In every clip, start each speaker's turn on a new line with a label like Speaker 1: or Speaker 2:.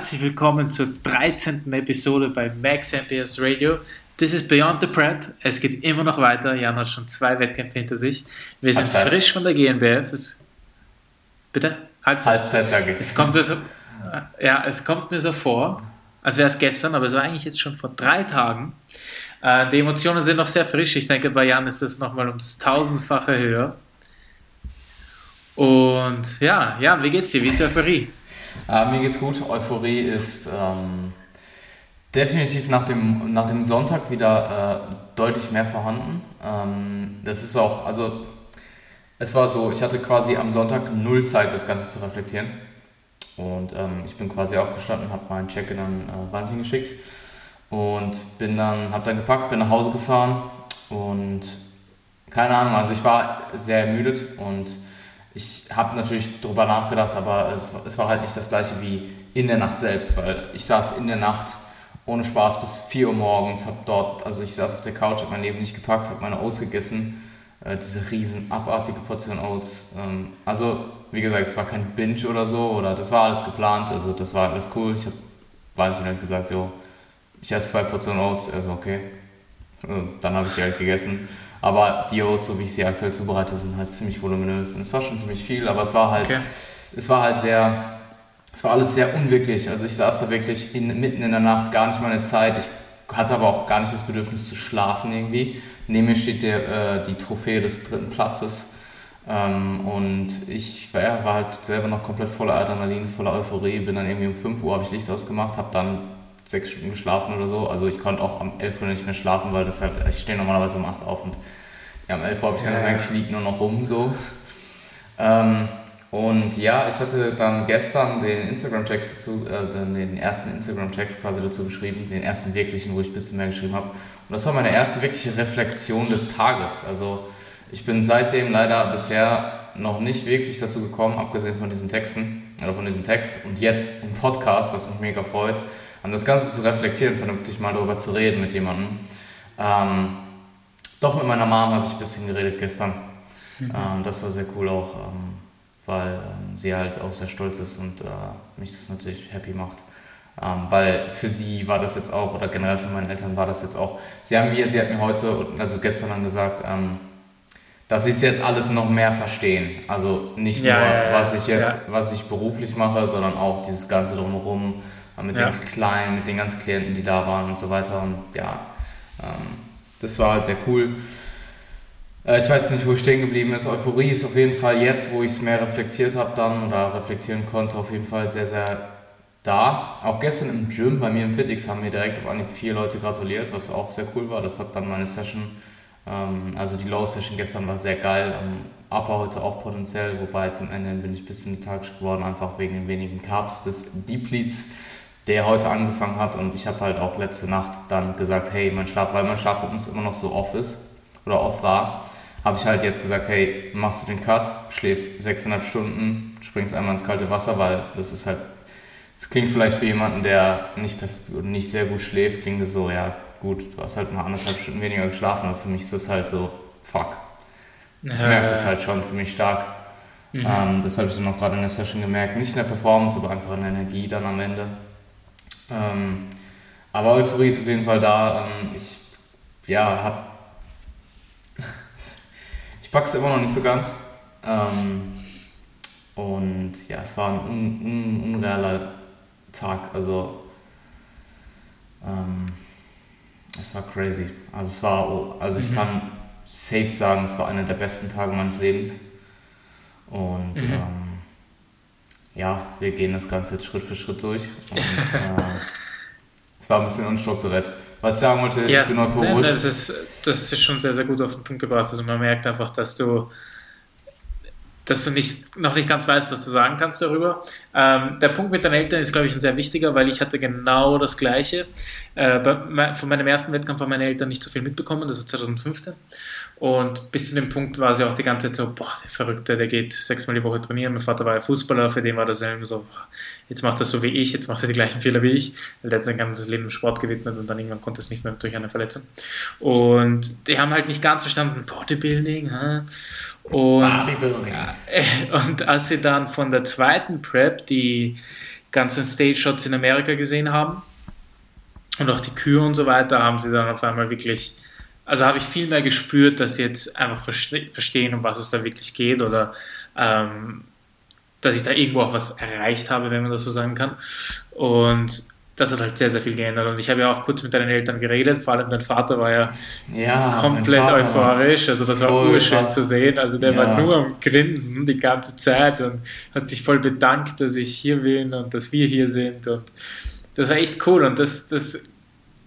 Speaker 1: Herzlich willkommen zur 13. Episode bei Max MPS Radio. This is Beyond the Prep. Es geht immer noch weiter. Jan hat schon zwei Wettkämpfe hinter sich. Wir sind Halbzeit. frisch von der GNBF. Es, bitte?
Speaker 2: Halbzeit, Halbzeit sage ich.
Speaker 1: Es kommt mir so, ja, es kommt mir so vor, als wäre es gestern, aber es war eigentlich jetzt schon vor drei Tagen. Äh, die Emotionen sind noch sehr frisch. Ich denke, bei Jan ist es nochmal ums tausendfache höher. Und ja, Jan, wie geht's dir? Wie ist die Euphorie?
Speaker 2: Äh, mir geht's gut. Euphorie ist ähm, definitiv nach dem, nach dem Sonntag wieder äh, deutlich mehr vorhanden. Ähm, das ist auch, also es war so, ich hatte quasi am Sonntag null Zeit, das Ganze zu reflektieren. Und ähm, ich bin quasi aufgestanden, habe meinen Check-in an äh, Valentin geschickt und bin dann, habe dann gepackt, bin nach Hause gefahren und keine Ahnung, also ich war sehr ermüdet und ich habe natürlich darüber nachgedacht, aber es, es, war halt nicht das gleiche wie in der Nacht selbst, weil ich saß in der Nacht ohne Spaß bis 4 Uhr morgens, habe dort, also ich saß auf der Couch, habe mein Leben nicht gepackt, habe meine Oats gegessen, äh, diese riesen abartige Portion Oats. Ähm, also wie gesagt, es war kein Binge oder so, oder das war alles geplant, also das war alles cool. Ich habe Valentin halt gesagt, jo, ich esse zwei Portionen Oats, also okay. Und dann habe ich die halt gegessen. Aber die Oats, so wie ich sie aktuell zubereite, sind halt ziemlich voluminös. Und es war schon ziemlich viel, aber es war halt, okay. es war halt sehr, es war alles sehr unwirklich. Also ich saß da wirklich in, mitten in der Nacht, gar nicht meine Zeit. Ich hatte aber auch gar nicht das Bedürfnis zu schlafen irgendwie. Neben mir steht der, äh, die Trophäe des dritten Platzes. Ähm, und ich war, war, halt selber noch komplett voller Adrenalin, voller Euphorie. Bin dann irgendwie um 5 Uhr, habe ich Licht ausgemacht, habe dann sechs Stunden geschlafen oder so. Also ich konnte auch um 11 Uhr nicht mehr schlafen, weil das halt, ich stehe normalerweise um 8 auf und ja, um 11 Uhr habe ich dann ja. gemerkt, ich liege nur noch rum so. Ähm, und ja, ich hatte dann gestern den Instagram-Text dazu, äh, den ersten Instagram-Text quasi dazu geschrieben, den ersten wirklichen, wo ich ein bisschen mehr geschrieben habe. Und das war meine erste wirkliche Reflexion des Tages. Also ich bin seitdem leider bisher noch nicht wirklich dazu gekommen, abgesehen von diesen Texten oder von dem Text und jetzt im Podcast, was mich mega freut, an das Ganze zu reflektieren, vernünftig mal darüber zu reden mit jemandem. Ähm, doch mit meiner Mom habe ich ein bisschen geredet gestern. Mhm. Ähm, das war sehr cool auch, ähm, weil ähm, sie halt auch sehr stolz ist und äh, mich das natürlich happy macht. Ähm, weil für sie war das jetzt auch, oder generell für meine Eltern war das jetzt auch, sie haben mir, sie hat mir heute, also gestern dann gesagt, ähm, dass sie es jetzt alles noch mehr verstehen. Also nicht ja, nur, ja, ja, was ich jetzt, was ich beruflich mache, sondern auch dieses Ganze drumherum, mit den Kleinen, mit den ganzen Klienten, die da waren und so weiter. Und ja, das war halt sehr cool. Äh, ich weiß nicht, wo ich stehen geblieben ist. Euphorie ist auf jeden Fall jetzt, wo ich es mehr reflektiert habe dann oder reflektieren konnte, auf jeden Fall sehr, sehr da. Auch gestern im Gym, bei mir im Fitix, haben mir direkt auf Anhieb vier Leute gratuliert, was auch sehr cool war. Das hat dann meine Session, ähm, also die Low Session gestern war sehr geil. Upper heute auch potenziell, wobei zum Ende bin ich ein bisschen lethargisch geworden, einfach wegen den wenigen Carbs des Depletes der heute angefangen hat und ich habe halt auch letzte Nacht dann gesagt, hey, mein Schlaf, weil mein Schlafrhythmus immer noch so off ist oder off war, habe ich halt jetzt gesagt, hey, machst du den Cut, schläfst sechseinhalb Stunden, springst einmal ins kalte Wasser, weil das ist halt, das klingt vielleicht für jemanden, der nicht, nicht sehr gut schläft, klingt das so, ja gut, du hast halt mal anderthalb Stunden weniger geschlafen, aber für mich ist das halt so, fuck. Ich merke das halt schon ziemlich stark. Mhm. Ähm, das habe ich dann auch gerade in der Session gemerkt. Nicht in der Performance, aber einfach in der Energie dann am Ende. Ähm, aber Euphorie ist auf jeden Fall da. Ähm, ich ja, hab. ich pack's immer noch nicht so ganz. Ähm, und ja, es war ein un, un, unrealer Tag. Also, ähm, es war crazy. Also, es war, also ich mhm. kann safe sagen, es war einer der besten Tage meines Lebens. Und mhm. ähm, ja, wir gehen das Ganze jetzt Schritt für Schritt durch. Und, äh, es war ein bisschen unstrukturiert. Was ich sagen wollte, ja, ich bin euphorisch.
Speaker 1: Das ist, das ist schon sehr, sehr gut auf den Punkt gebracht. Also man merkt einfach, dass du dass du nicht, noch nicht ganz weißt, was du sagen kannst darüber. Ähm, der Punkt mit deinen Eltern ist, glaube ich, ein sehr wichtiger, weil ich hatte genau das Gleiche. Äh, bei, von meinem ersten Wettkampf haben meine Eltern nicht so viel mitbekommen, das war 2015. Und bis zu dem Punkt war sie auch die ganze Zeit so, boah, der Verrückte, der geht sechsmal die Woche trainieren. Mein Vater war ja Fußballer, für den war das immer so, jetzt macht er so wie ich, jetzt macht er die gleichen Fehler wie ich, weil er hat sein ganzes Leben im Sport gewidmet und dann irgendwann konnte es nicht mehr durch eine Verletzung. Und die haben halt nicht ganz verstanden, Bodybuilding, hä? Und, Bodybuilding. und als sie dann von der zweiten Prep die ganzen Stage-Shots in Amerika gesehen haben und auch die Kühe und so weiter, haben sie dann auf einmal wirklich, also habe ich viel mehr gespürt, dass sie jetzt einfach verstehen, um was es da wirklich geht oder ähm, dass ich da irgendwo auch was erreicht habe, wenn man das so sagen kann. Und das hat halt sehr, sehr viel geändert. Und ich habe ja auch kurz mit deinen Eltern geredet, vor allem dein Vater war ja, ja komplett euphorisch. Also das war urschön zu sehen. Also der ja. war nur am Grinsen die ganze Zeit und hat sich voll bedankt, dass ich hier bin und dass wir hier sind. Und das war echt cool. Und das, das,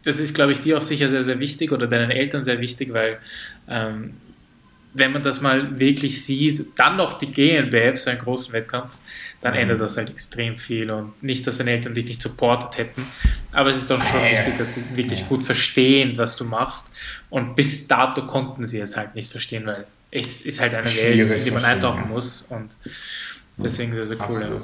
Speaker 1: das ist, glaube ich, dir auch sicher sehr, sehr wichtig oder deinen Eltern sehr wichtig, weil ähm, wenn man das mal wirklich sieht, dann noch die GNBF, so einen großen Wettkampf, dann mhm. ändert das halt extrem viel und nicht, dass deine Eltern dich nicht supportet hätten, aber es ist doch schon ja. wichtig, dass sie wirklich ja. gut verstehen, was du machst und bis dato konnten sie es halt nicht verstehen, weil es ist halt eine Welt, in die man eintauchen ja. muss und deswegen ist es sehr cool. Absolut.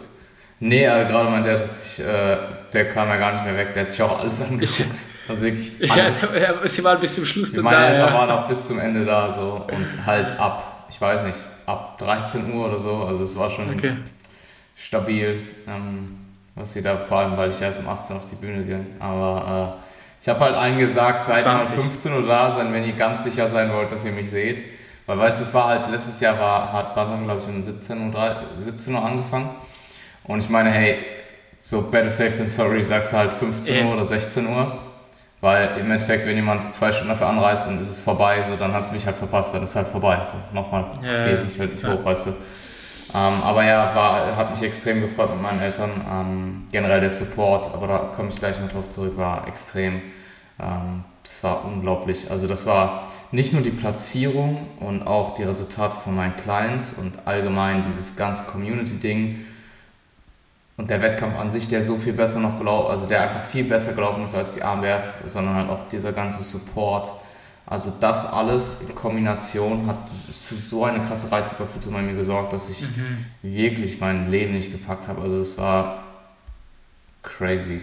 Speaker 2: Nee, also gerade mein Dad hat sich, äh, der kam ja gar nicht mehr weg, der hat sich auch alles angeguckt. Also wirklich alles.
Speaker 1: Ja, sie waren bis zum Schluss
Speaker 2: Meine da, Eltern ja. waren auch bis zum Ende da so und halt ab, ich weiß nicht, ab 13 Uhr oder so, also es war schon okay. stabil, ähm, was sie da, vor allem, weil ich erst um 18 Uhr auf die Bühne ging, aber äh, ich habe halt allen gesagt, seid mal 15 Uhr da sein, wenn ihr ganz sicher sein wollt, dass ihr mich seht. Weil weißt du, es war halt, letztes Jahr war, hat Batman, glaube ich, um 17 Uhr, 17 Uhr angefangen. Und ich meine, hey, so better safe than sorry, sagst du halt 15 yeah. Uhr oder 16 Uhr. Weil im Endeffekt, wenn jemand zwei Stunden dafür anreist und es ist vorbei, so, dann hast du mich halt verpasst, dann ist halt vorbei. So, nochmal gehe ich nicht, halt nicht ja. hoch, weißt du. Ähm, aber ja, war, hat mich extrem gefreut mit meinen Eltern. Ähm, generell der Support, aber da komme ich gleich noch drauf zurück, war extrem. Ähm, das war unglaublich. Also das war nicht nur die Platzierung und auch die Resultate von meinen Clients und allgemein dieses ganze Community-Ding, und der Wettkampf an sich, der so viel besser noch gelaufen, also der einfach viel besser gelaufen ist als die AMWF, sondern halt auch dieser ganze Support. Also das alles in Kombination hat für so eine krasse Reizüberflutung bei mir gesorgt, dass ich mhm. wirklich mein Leben nicht gepackt habe. Also es war crazy.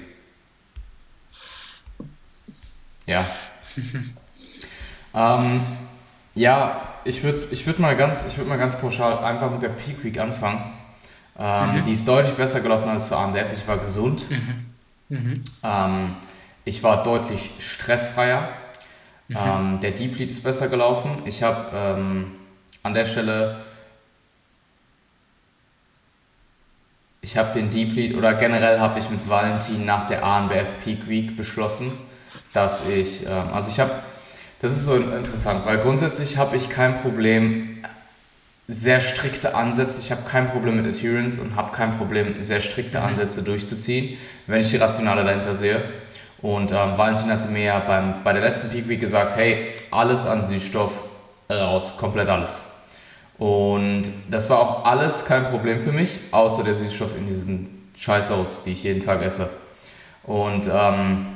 Speaker 2: Ja. ähm, ja, ich würde ich würd mal, würd mal ganz pauschal einfach mit der Peak Week anfangen. Ähm, mhm. Die ist deutlich besser gelaufen als zur AMDF. Ich war gesund. Mhm. Mhm. Ähm, ich war deutlich stressfreier. Mhm. Ähm, der Deep Lead ist besser gelaufen. Ich habe ähm, an der Stelle, ich habe den Deep Lead oder generell habe ich mit Valentin nach der ANBF Peak Week beschlossen, dass ich, ähm, also ich habe, das ist so interessant, weil grundsätzlich habe ich kein Problem sehr strikte Ansätze. Ich habe kein Problem mit Adherence und habe kein Problem, sehr strikte mhm. Ansätze durchzuziehen, wenn ich die Rationale dahinter sehe. Und ähm, Valentin hatte mir ja beim, bei der letzten Peak Week gesagt, hey, alles an Süßstoff raus, komplett alles. Und das war auch alles kein Problem für mich, außer der Süßstoff in diesen Scheiß Oats, die ich jeden Tag esse. Und ähm,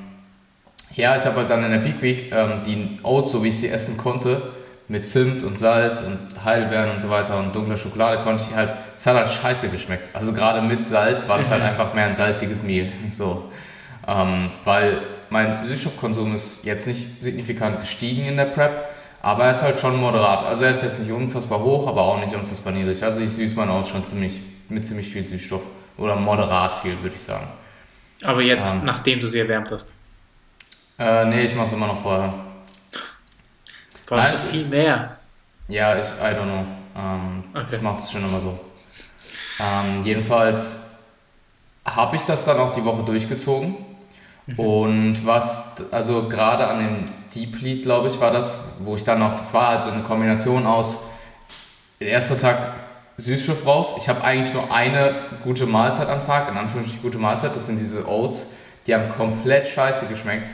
Speaker 2: ja, ich habe halt dann in der Peak Week ähm, die Oats, so wie ich sie essen konnte, mit Zimt und Salz und Heidelbeeren und so weiter und dunkler Schokolade konnte ich halt, es hat halt scheiße geschmeckt. Also gerade mit Salz war es halt einfach mehr ein salziges Mehl. So. Ähm, weil mein Süßstoffkonsum ist jetzt nicht signifikant gestiegen in der Prep, aber er ist halt schon moderat. Also er ist jetzt nicht unfassbar hoch, aber auch nicht unfassbar niedrig. Also ich süße mein Aus schon ziemlich, mit ziemlich viel Süßstoff. Oder moderat viel, würde ich sagen.
Speaker 1: Aber jetzt, ähm, nachdem du sie erwärmt hast?
Speaker 2: Äh, nee, ich mache es immer noch vorher.
Speaker 1: Brauchst du viel mehr?
Speaker 2: Ja, ich, I don't know. Ähm, okay. Ich mache das schon immer so. Ähm, jedenfalls habe ich das dann auch die Woche durchgezogen. Mhm. Und was, also gerade an dem Deep Lead, glaube ich, war das, wo ich dann noch, das war halt so eine Kombination aus, erster Tag Süßstoff raus. Ich habe eigentlich nur eine gute Mahlzeit am Tag, in Anführungsstrichen gute Mahlzeit, das sind diese Oats, die haben komplett scheiße geschmeckt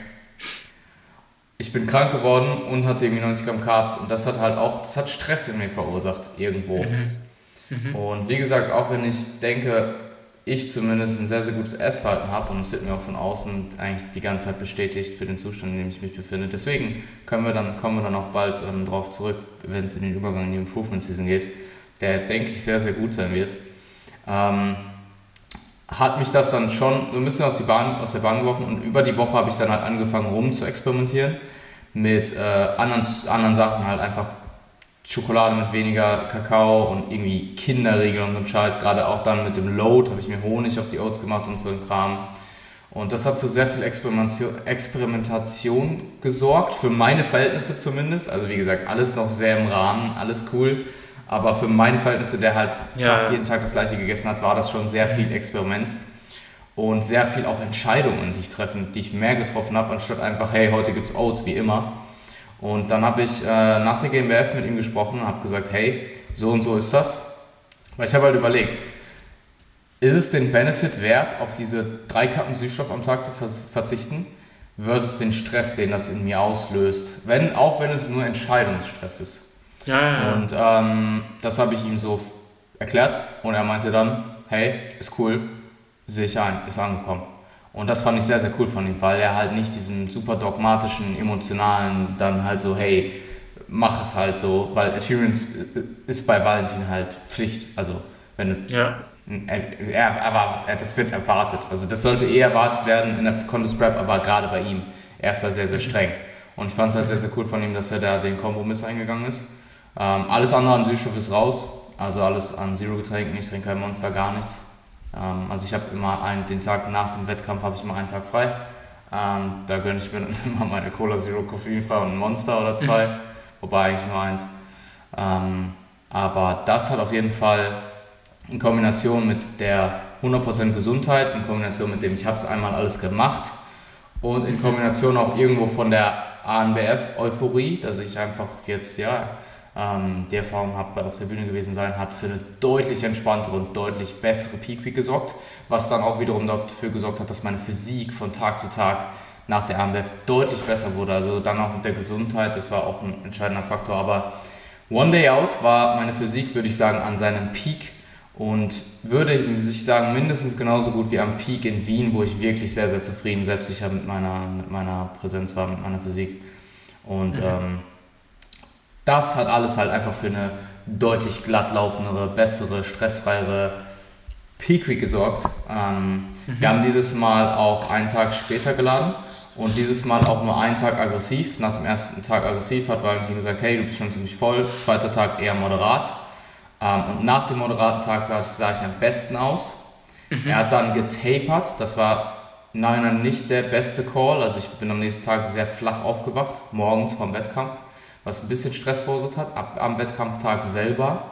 Speaker 2: ich bin krank geworden und hatte irgendwie 90 Gramm Carbs und das hat halt auch, das hat Stress in mir verursacht irgendwo. Mhm. Mhm. Und wie gesagt, auch wenn ich denke, ich zumindest ein sehr, sehr gutes Essverhalten habe und es wird mir auch von außen eigentlich die ganze Zeit bestätigt für den Zustand, in dem ich mich befinde. Deswegen können wir dann, kommen wir dann auch bald ähm, darauf zurück, wenn es in den Übergang in die Improvement Season geht, der, denke ich, sehr, sehr gut sein wird. Ähm, hat mich das dann schon so ein bisschen aus, die Bahn, aus der Bahn geworfen und über die Woche habe ich dann halt angefangen rum zu experimentieren mit äh, anderen, anderen Sachen halt einfach Schokolade mit weniger Kakao und irgendwie Kinderriegel und so ein Scheiß. Gerade auch dann mit dem Load habe ich mir Honig auf die Oats gemacht und so ein Kram. Und das hat zu sehr viel Experimentation, Experimentation gesorgt, für meine Verhältnisse zumindest. Also wie gesagt, alles noch sehr im Rahmen, alles cool. Aber für meine Verhältnisse, der halt ja, fast jeden Tag das gleiche gegessen hat, war das schon sehr viel Experiment. Und sehr viel auch Entscheidungen, die ich treffen, die ich mehr getroffen habe, anstatt einfach, hey, heute gibt's Oats, wie immer. Und dann habe ich äh, nach der GmbF mit ihm gesprochen und habe gesagt, hey, so und so ist das. Weil ich habe halt überlegt, ist es den Benefit wert, auf diese drei Kappen Süßstoff am Tag zu verzichten, versus den Stress, den das in mir auslöst, wenn, auch wenn es nur Entscheidungsstress ist. Ja, ja, ja. Und ähm, das habe ich ihm so erklärt und er meinte dann, hey, ist cool, sehe ich ein, ist angekommen. Und das fand ich sehr, sehr cool von ihm, weil er halt nicht diesen super dogmatischen, emotionalen, dann halt so, hey, mach es halt so, weil Adherence ist bei Valentin halt Pflicht. Also, wenn du. Ja. Er, er erwartet, das wird erwartet. Also, das sollte eh erwartet werden in der Contest Prep, aber gerade bei ihm. Er ist da sehr, sehr streng. Und ich fand es halt sehr, sehr cool von ihm, dass er da den Kompromiss eingegangen ist. Ähm, alles andere an Süßstoff ist raus. Also alles an Zero-Getränken. Ich trinke kein Monster, gar nichts. Ähm, also ich habe immer einen, den Tag nach dem Wettkampf habe ich immer einen Tag frei. Ähm, da gönne ich mir dann immer meine Cola Zero koffeinfrei und ein Monster oder zwei, wobei eigentlich nur eins. Ähm, aber das hat auf jeden Fall in Kombination mit der 100% Gesundheit, in Kombination mit dem, ich habe es einmal alles gemacht und in Kombination auch irgendwo von der ANBF-Euphorie, dass ich einfach jetzt, ja, ähm, die Erfahrung habe, auf der Bühne gewesen sein, hat für eine deutlich entspanntere und deutlich bessere Peak Week gesorgt, was dann auch wiederum dafür gesorgt hat, dass meine Physik von Tag zu Tag nach der AMBF deutlich besser wurde. Also dann auch mit der Gesundheit, das war auch ein entscheidender Faktor. Aber One Day Out war meine Physik, würde ich sagen, an seinem Peak und würde sich sagen, mindestens genauso gut wie am Peak in Wien, wo ich wirklich sehr, sehr zufrieden, selbstsicher mit meiner, mit meiner Präsenz war, mit meiner Physik. Und mhm. ähm, das hat alles halt einfach für eine deutlich glatt laufendere, bessere, stressfreiere Peak Week gesorgt. Ähm, mhm. Wir haben dieses Mal auch einen Tag später geladen und dieses Mal auch nur einen Tag aggressiv. Nach dem ersten Tag aggressiv hat Valentin gesagt, hey, du bist schon ziemlich voll. Zweiter Tag eher moderat. Ähm, und nach dem moderaten Tag sah ich, sah ich am besten aus. Mhm. Er hat dann getapert. Das war nein, nicht der beste Call. Also ich bin am nächsten Tag sehr flach aufgewacht, morgens vom Wettkampf was ein bisschen Stress verursacht hat, ab, am Wettkampftag selber.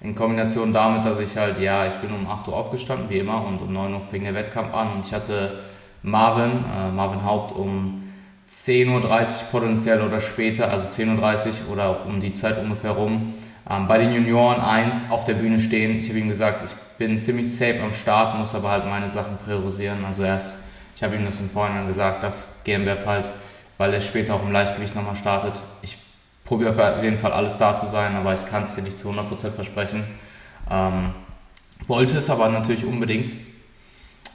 Speaker 2: In Kombination damit, dass ich halt, ja, ich bin um 8 Uhr aufgestanden, wie immer, und um 9 Uhr fing der Wettkampf an und ich hatte Marvin, äh, Marvin Haupt um 10.30 Uhr potenziell oder später, also 10.30 Uhr oder um die Zeit ungefähr rum, ähm, bei den Junioren 1 auf der Bühne stehen. Ich habe ihm gesagt, ich bin ziemlich safe am Start, muss aber halt meine Sachen priorisieren. Also erst, ich habe ihm das im Vorhinein gesagt, dass GmbF halt, weil er später auch im Leichtgewicht nochmal startet, ich probiere auf jeden Fall alles da zu sein, aber ich kann es dir nicht zu 100% versprechen. Ähm, wollte es aber natürlich unbedingt.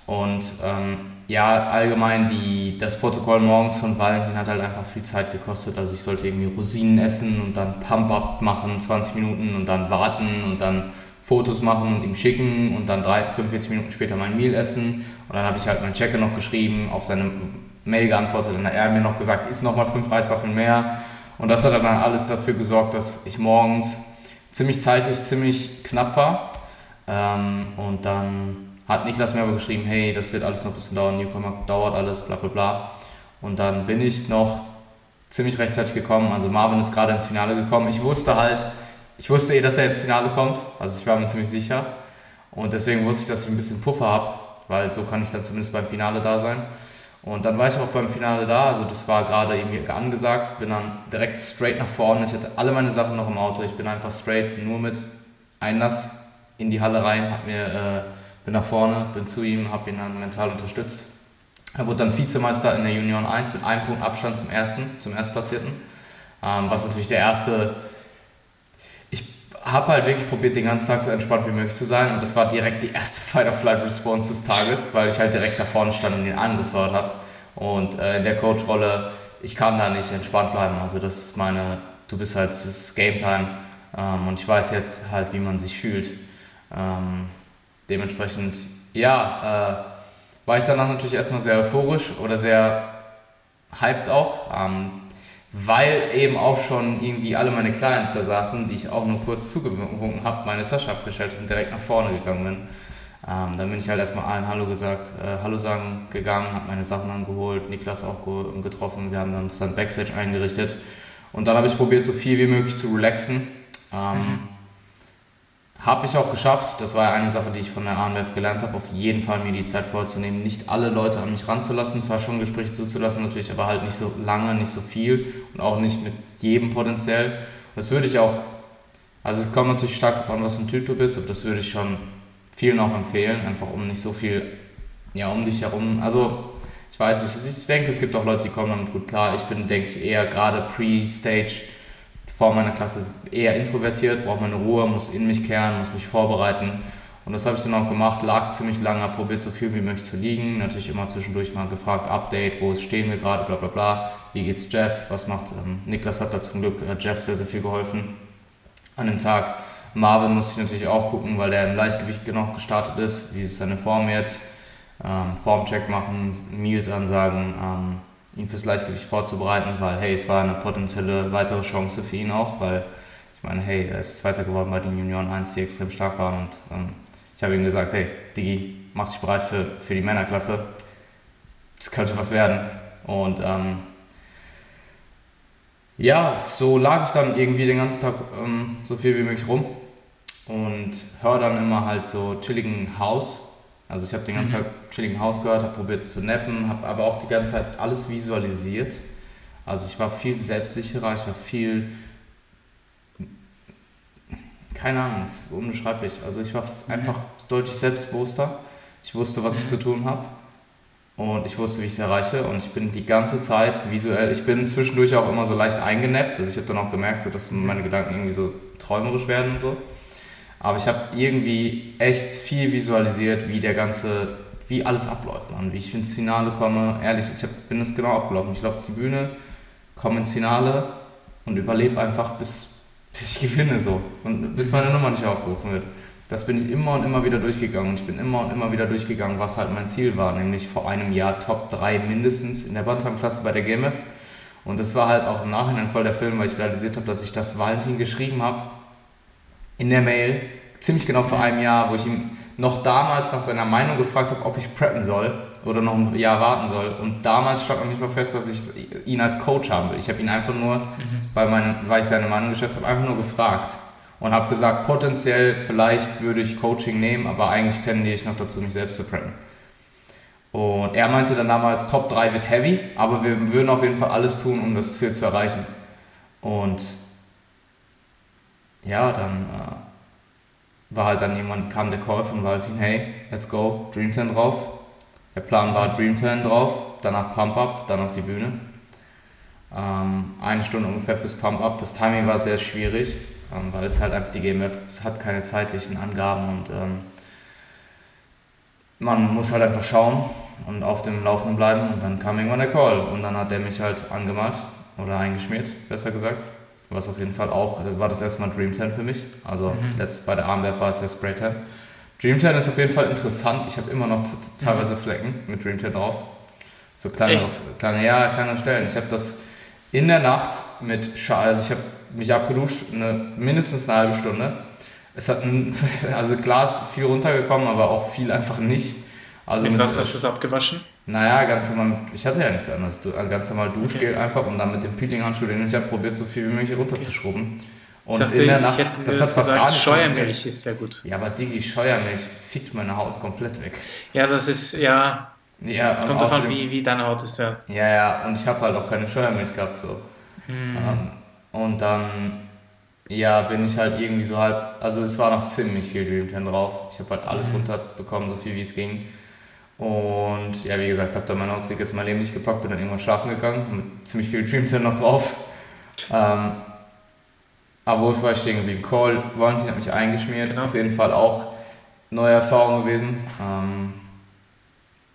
Speaker 2: Und ähm, ja, allgemein die, das Protokoll morgens von Valentin hat halt einfach viel Zeit gekostet. Also ich sollte irgendwie Rosinen essen und dann Pump-Up machen, 20 Minuten und dann warten und dann Fotos machen und ihm schicken und dann 3, 45 Minuten später mein Meal essen. Und dann habe ich halt meinen Checker noch geschrieben, auf seine Mail geantwortet und dann hat er mir noch gesagt, ist nochmal fünf Reiswaffeln mehr. Und das hat dann alles dafür gesorgt, dass ich morgens ziemlich zeitig, ziemlich knapp war. Ähm, und dann hat Niklas mir aber geschrieben, hey, das wird alles noch ein bisschen dauern, Newcomer dauert alles, bla bla bla. Und dann bin ich noch ziemlich rechtzeitig gekommen. Also Marvin ist gerade ins Finale gekommen. Ich wusste halt, ich wusste eh, dass er ins Finale kommt. Also ich war mir ziemlich sicher. Und deswegen wusste ich, dass ich ein bisschen Puffer habe, weil so kann ich dann zumindest beim Finale da sein. Und dann war ich auch beim Finale da, also das war gerade irgendwie angesagt, bin dann direkt straight nach vorne. Ich hatte alle meine Sachen noch im Auto, ich bin einfach straight nur mit Einlass in die Halle rein, hab mir, äh, bin nach vorne, bin zu ihm, habe ihn dann mental unterstützt. Er wurde dann Vizemeister in der Union 1 mit einem Punkt Abstand zum ersten, zum Erstplatzierten. Ähm, was natürlich der erste habe halt wirklich probiert, den ganzen Tag so entspannt wie möglich zu sein. Und das war direkt die erste Fight-of-Flight-Response des Tages, weil ich halt direkt da vorne stand und ihn angefeuert habe. Und äh, in der Coach-Rolle, ich kann da nicht entspannt bleiben. Also das ist meine, du bist halt, es ist Game Time. Ähm, und ich weiß jetzt halt, wie man sich fühlt. Ähm, dementsprechend, ja, äh, war ich danach natürlich erstmal sehr euphorisch oder sehr hyped auch. Ähm, weil eben auch schon irgendwie alle meine Clients da saßen, die ich auch nur kurz zugewunken habe, meine Tasche abgestellt und direkt nach vorne gegangen bin. Ähm, dann bin ich halt erstmal allen Hallo gesagt, äh, Hallo sagen gegangen, habe meine Sachen angeholt, Niklas auch getroffen, wir haben uns dann Backstage eingerichtet und dann habe ich probiert, so viel wie möglich zu relaxen. Ähm, mhm. Habe ich auch geschafft. Das war eine Sache, die ich von der ANWF gelernt habe, auf jeden Fall mir die Zeit vorzunehmen, nicht alle Leute an mich ranzulassen, zwar schon Gespräche zuzulassen natürlich, aber halt nicht so lange, nicht so viel und auch nicht mit jedem potenziell. Das würde ich auch, also es kommt natürlich stark darauf an, was ein Typ du bist, aber das würde ich schon vielen auch empfehlen, einfach um nicht so viel ja, um dich herum. Also ich weiß nicht, ich denke, es gibt auch Leute, die kommen damit gut klar. Ich bin, denke ich, eher gerade pre-Stage vor meiner Klasse eher introvertiert, brauche meine Ruhe, muss in mich kehren, muss mich vorbereiten. Und das habe ich dann auch gemacht, lag ziemlich lange, probiert so viel wie möglich zu liegen. Natürlich immer zwischendurch mal gefragt, Update, wo stehen wir gerade, bla bla bla. Wie geht's Jeff? Was macht ähm, Niklas hat da zum Glück äh, Jeff sehr, sehr viel geholfen an dem Tag. Marvin musste ich natürlich auch gucken, weil der im Leichtgewicht noch gestartet ist. Wie ist seine Form jetzt? Ähm, Formcheck machen, Meals ansagen. Ähm, ihn fürs Leichtgewicht vorzubereiten, weil hey, es war eine potenzielle weitere Chance für ihn auch, weil ich meine, hey, er ist Zweiter geworden bei den Junioren 1, die extrem stark waren und ähm, ich habe ihm gesagt, hey, Digi, mach dich bereit für, für die Männerklasse, das könnte was werden. Und ähm, ja, so lag ich dann irgendwie den ganzen Tag ähm, so viel wie möglich rum und höre dann immer halt so chilligen House also ich habe den ganzen mhm. Tag chilligen Haus gehört, habe probiert zu nappen, habe aber auch die ganze Zeit alles visualisiert. Also ich war viel selbstsicherer, ich war viel, keine Ahnung, ist unbeschreiblich. Also ich war mhm. einfach deutlich selbstbewusster. Ich wusste, was ich zu tun habe und ich wusste, wie ich es erreiche und ich bin die ganze Zeit visuell, ich bin zwischendurch auch immer so leicht eingenappt, also ich habe dann auch gemerkt, so, dass meine Gedanken irgendwie so träumerisch werden und so. Aber ich habe irgendwie echt viel visualisiert, wie der ganze, wie alles abläuft, Mann. Wie ich ins Finale komme. Ehrlich, ich hab, bin das genau abgelaufen. Ich laufe auf die Bühne, komme ins Finale und überlebe einfach, bis, bis ich gewinne so. Und bis meine Nummer nicht aufgerufen wird. Das bin ich immer und immer wieder durchgegangen. Und ich bin immer und immer wieder durchgegangen, was halt mein Ziel war. Nämlich vor einem Jahr Top 3 mindestens in der Bantam-Klasse bei der GMF. Und das war halt auch im Nachhinein voll der Film, weil ich realisiert habe, dass ich das Valentin geschrieben habe in der Mail, ziemlich genau vor einem Jahr, wo ich ihm noch damals nach seiner Meinung gefragt habe, ob ich preppen soll oder noch ein Jahr warten soll. Und damals stand noch nicht mal fest, dass ich ihn als Coach haben will. Ich habe ihn einfach nur, mhm. bei meinem, weil ich seine Meinung geschätzt habe, einfach nur gefragt und habe gesagt, potenziell vielleicht würde ich Coaching nehmen, aber eigentlich tendiere ich noch dazu, mich selbst zu preppen. Und er meinte dann damals, Top 3 wird heavy, aber wir würden auf jeden Fall alles tun, um das Ziel zu erreichen. Und ja, dann äh, war halt dann jemand, kam der Call von Valentin, hey, let's go, Dream 10 drauf. Der Plan war Dream 10 drauf, danach Pump Up, dann auf die Bühne. Ähm, eine Stunde ungefähr fürs Pump Up. Das Timing war sehr schwierig, ähm, weil es halt einfach die GMF es hat keine zeitlichen Angaben und ähm, man muss halt einfach schauen und auf dem Laufenden bleiben und dann kam irgendwann der Call und dann hat der mich halt angemalt oder eingeschmiert, besser gesagt was auf jeden Fall auch, war das erste Mal Dream 10 für mich. Also mhm. letzt, bei der Armwerf war es ja Spray 10. Dream 10 ist auf jeden Fall interessant. Ich habe immer noch teilweise Flecken mit Dream 10 drauf. So kleine, kleine, ja, kleine Stellen. Ich habe das in der Nacht mit Schal, also ich habe mich abgeduscht, eine, mindestens eine halbe Stunde. Es hat ein, also ist viel runtergekommen, aber auch viel einfach nicht. Also
Speaker 1: Mit hast du es abgewaschen?
Speaker 2: Naja, ganz normal, ich hatte ja nichts anderes. Äh, ganz normal Duschgel okay. einfach und dann mit dem Peeling-Handschuh, den ich habe, probiert, so viel wie möglich runterzuschrubben. Und dachte, in der Nacht, das hat fast gar nicht
Speaker 1: Scheuermilch ist sehr gut.
Speaker 2: Ja, aber Digi, Scheuermilch fickt meine Haut komplett weg.
Speaker 1: Ja, das ist, ja.
Speaker 2: Ja,
Speaker 1: kommt davon, wie, wie deine Haut ist, ja.
Speaker 2: Ja, ja, und ich habe halt auch keine Scheuermilch gehabt, so. Hm. Ähm, und dann, ja, bin ich halt irgendwie so halb, also es war noch ziemlich viel 10 drauf. Ich habe halt alles hm. runterbekommen, so viel wie es ging. Und ja, wie gesagt, habe dann mein Outfit ist mein Leben nicht gepackt, bin dann irgendwann schlafen gegangen, mit ziemlich viel Dreamtime noch drauf. Ähm, aber wo war ich stehen geblieben? Call, Valentin hat mich eingeschmiert, genau. auf jeden Fall auch neue Erfahrung gewesen. Ähm,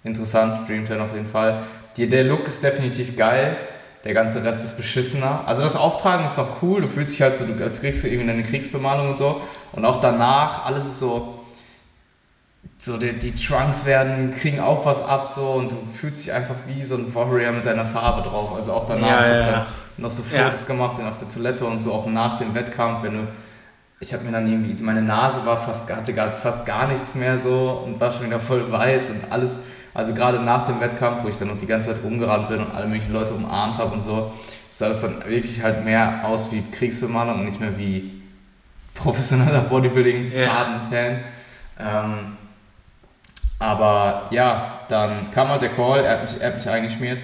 Speaker 2: interessant, Dreamtime auf jeden Fall. Die, der Look ist definitiv geil, der ganze Rest ist beschissener. Also das Auftragen ist noch cool, du fühlst dich halt so, als kriegst du irgendwie eine Kriegsbemalung und so. Und auch danach, alles ist so so die, die Trunks werden, kriegen auch was ab so und du fühlst dich einfach wie so ein Warrior mit deiner Farbe drauf. Also auch danach, ja, ich habe ja. dann noch so Fotos ja. gemacht auf der Toilette und so auch nach dem Wettkampf, wenn du ich habe mir dann irgendwie, meine Nase war fast, hatte gar, fast gar nichts mehr so und war schon wieder voll weiß und alles. Also gerade nach dem Wettkampf, wo ich dann noch die ganze Zeit rumgerannt bin und alle möglichen Leute umarmt habe und so, sah das dann wirklich halt mehr aus wie Kriegsbemalung und nicht mehr wie professioneller Bodybuilding. Farben, Ähm, aber ja, dann kam halt der Call, er hat mich, er hat mich eingeschmiert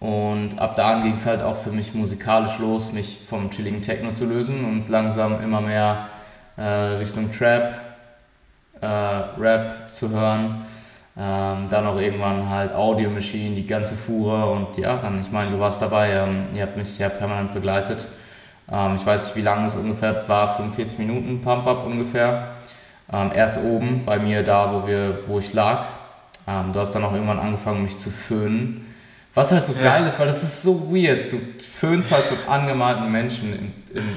Speaker 2: und ab da ging es halt auch für mich musikalisch los, mich vom chilligen Techno zu lösen und langsam immer mehr äh, Richtung Trap, äh, Rap zu hören. Ähm, dann auch irgendwann halt Audio Machine, die ganze Fuhre und ja, dann, ich meine, du warst dabei, ähm, ihr habt mich ja permanent begleitet. Ähm, ich weiß nicht, wie lange es ungefähr war, 45 Minuten Pump-Up ungefähr. Ähm, erst oben bei mir da, wo, wir, wo ich lag. Ähm, du hast dann auch irgendwann angefangen, mich zu föhnen was halt so ja. geil ist, weil das ist so weird. Du föhnst halt so angemalten Menschen in, in,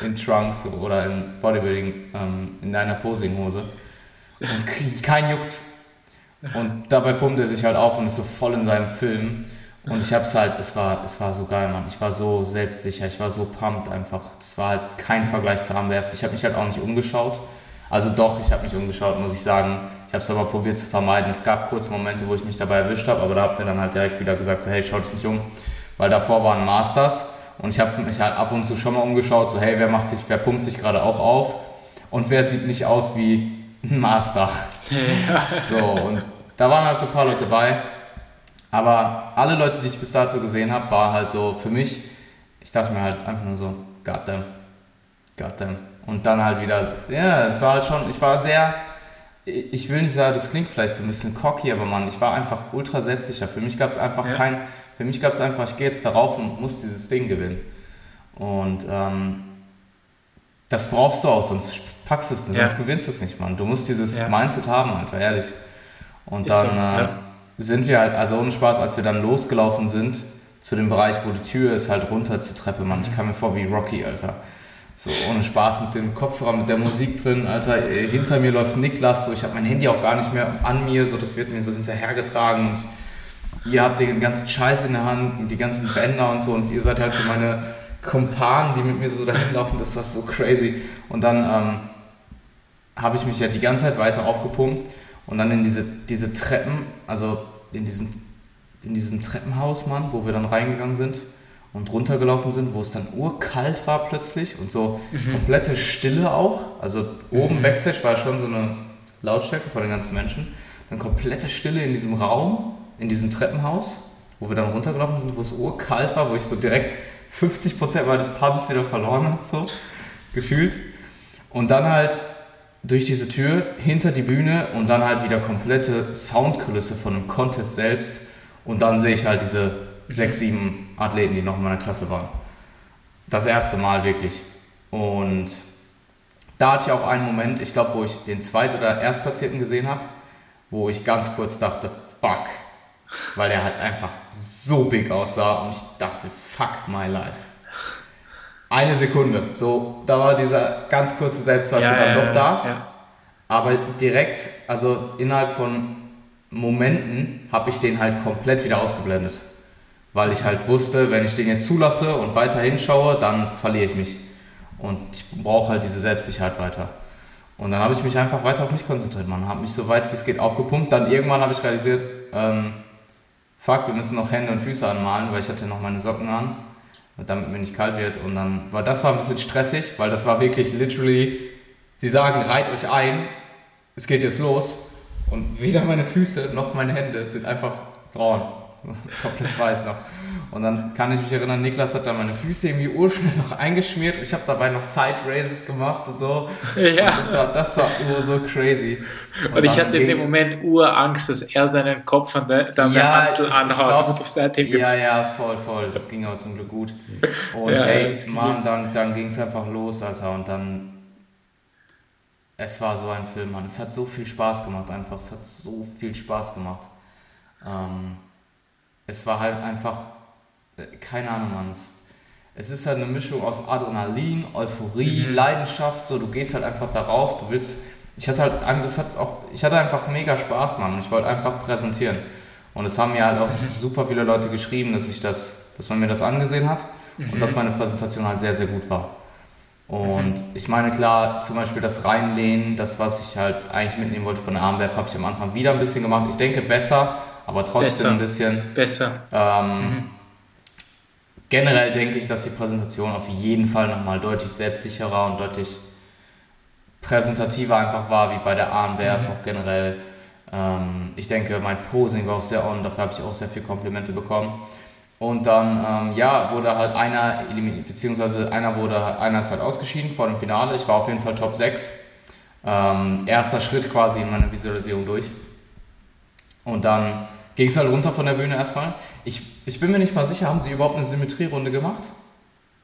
Speaker 2: in Trunks oder in Bodybuilding, ähm, in deiner Posinghose. Und kein juckt. Und dabei pumpt er sich halt auf und ist so voll in seinem Film. Und ich hab's halt, es war, es war so geil, Mann. Ich war so selbstsicher, ich war so pumped einfach. Das war halt kein Vergleich zu Amwerf. Ich habe mich halt auch nicht umgeschaut. Also doch, ich habe mich umgeschaut, muss ich sagen. Ich habe es aber probiert zu vermeiden. Es gab kurze Momente, wo ich mich dabei erwischt habe, aber da hat mir dann halt direkt wieder gesagt, so, hey, schau dich nicht um, weil davor waren Masters und ich habe mich halt ab und zu schon mal umgeschaut, so hey, wer macht sich, wer pumpt sich gerade auch auf und wer sieht nicht aus wie ein Master. so und da waren halt so ein paar Leute bei, aber alle Leute, die ich bis dato gesehen habe, war halt so für mich, ich dachte mir halt einfach nur so, goddamn, goddamn. Und dann halt wieder, ja, es war halt schon, ich war sehr ich will nicht sagen, das klingt vielleicht so ein bisschen cocky, aber Mann, ich war einfach ultra selbstsicher. Für mich gab es einfach ja. kein, für mich gab es einfach, ich gehe jetzt darauf und muss dieses Ding gewinnen. Und ähm, das brauchst du auch, sonst packst du es nicht, ja. sonst gewinnst du es nicht, Mann. Du musst dieses ja. Mindset haben, Alter, ehrlich. Und dann so, äh, sind wir halt, also ohne Spaß, als wir dann losgelaufen sind, zu dem Bereich, wo die Tür ist, halt runter zur Treppe, Mann. Ich kam mir vor wie Rocky, Alter. So ohne Spaß mit dem Kopfhörer, mit der Musik drin, Alter. Äh, hinter mir läuft Niklas, so ich habe mein Handy auch gar nicht mehr an mir, so das wird mir so hinterhergetragen. Und ihr habt den ganzen Scheiß in der Hand und die ganzen Bänder und so. Und ihr seid halt so meine Kumpanen, die mit mir so dahin laufen, das war so crazy. Und dann ähm, habe ich mich ja die ganze Zeit weiter aufgepumpt. Und dann in diese, diese Treppen, also in diesen, in diesem Treppenhaus, Mann, wo wir dann reingegangen sind und runtergelaufen sind, wo es dann urkalt war plötzlich und so mhm. komplette Stille auch. Also oben mhm. Backstage war schon so eine Lautstärke von den ganzen Menschen. Dann komplette Stille in diesem Raum, in diesem Treppenhaus, wo wir dann runtergelaufen sind, wo es urkalt war, wo ich so direkt 50% meines Pubs wieder verloren habe, so gefühlt. Und dann halt durch diese Tür hinter die Bühne und dann halt wieder komplette Soundkulisse von dem Contest selbst. Und dann sehe ich halt diese sechs, sieben Athleten, die noch in meiner Klasse waren. Das erste Mal wirklich. Und da hatte ich auch einen Moment, ich glaube, wo ich den Zweit- oder Erstplatzierten gesehen habe, wo ich ganz kurz dachte, fuck. Weil der halt einfach so big aussah und ich dachte, fuck my life. Eine Sekunde. So, da war dieser ganz kurze Selbstzweifel ja, dann ja, doch da. Ja. Aber direkt, also innerhalb von Momenten, habe ich den halt komplett wieder ausgeblendet weil ich halt wusste, wenn ich den jetzt zulasse und weiter hinschaue, dann verliere ich mich. Und ich brauche halt diese Selbstsicherheit weiter. Und dann habe ich mich einfach weiter auf mich konzentriert, man. Habe mich so weit wie es geht aufgepumpt. Dann irgendwann habe ich realisiert, ähm, fuck, wir müssen noch Hände und Füße anmalen, weil ich hatte noch meine Socken an, damit mir nicht kalt wird. Und dann war das war ein bisschen stressig, weil das war wirklich literally, sie sagen, reit euch ein, es geht jetzt los. Und weder meine Füße noch meine Hände sind einfach braun. komplett weiß noch. Und dann kann ich mich erinnern, Niklas hat da meine Füße irgendwie urschnell noch eingeschmiert. Ich habe dabei noch Side Raises gemacht und so. Ja. Und das war, das war ur so crazy.
Speaker 1: Und, und ich hatte in dem Moment Urangst, dass er seinen Kopf an der, an ja, Handel anhaut.
Speaker 2: Glaub, ja, ja, voll, voll. Das ging aber zum Glück gut. Und ja, hey, Mann, dann, dann ging es einfach los, Alter. Und dann es war so ein Film, Mann. Es hat so viel Spaß gemacht, einfach. Es hat so viel Spaß gemacht. Ähm, es war halt einfach, äh, keine Ahnung, Mann. Es, es ist halt eine Mischung aus Adrenalin, Euphorie, mhm. Leidenschaft, so du gehst halt einfach darauf, du willst. Ich hatte halt das hat auch, ich hatte einfach mega Spaß, Mann. Ich wollte einfach präsentieren. Und es haben mir halt auch mhm. super viele Leute geschrieben, dass ich das, dass man mir das angesehen hat. mhm. und dass meine Präsentation halt sehr, sehr gut war. Und mhm. ich meine, klar, zum Beispiel das Reinlehnen, das, was ich halt eigentlich mitnehmen wollte von der Armwerf, habe ich am Anfang wieder ein bisschen gemacht. Ich denke besser, aber trotzdem besser. ein bisschen.
Speaker 1: Besser.
Speaker 2: Ähm, mhm. Generell denke ich, dass die Präsentation auf jeden Fall nochmal deutlich selbstsicherer und deutlich präsentativer einfach war, wie bei der Armwerf, mhm. auch generell. Ähm, ich denke, mein Posing war auch sehr on, dafür habe ich auch sehr viele Komplimente bekommen. Und dann, ähm, ja, wurde halt einer beziehungsweise einer wurde, einer ist halt ausgeschieden vor dem Finale. Ich war auf jeden Fall Top 6. Ähm, erster Schritt quasi in meiner Visualisierung durch. Und dann ging es halt runter von der Bühne erstmal. Ich, ich bin mir nicht mal sicher, haben sie überhaupt eine Symmetrierunde gemacht?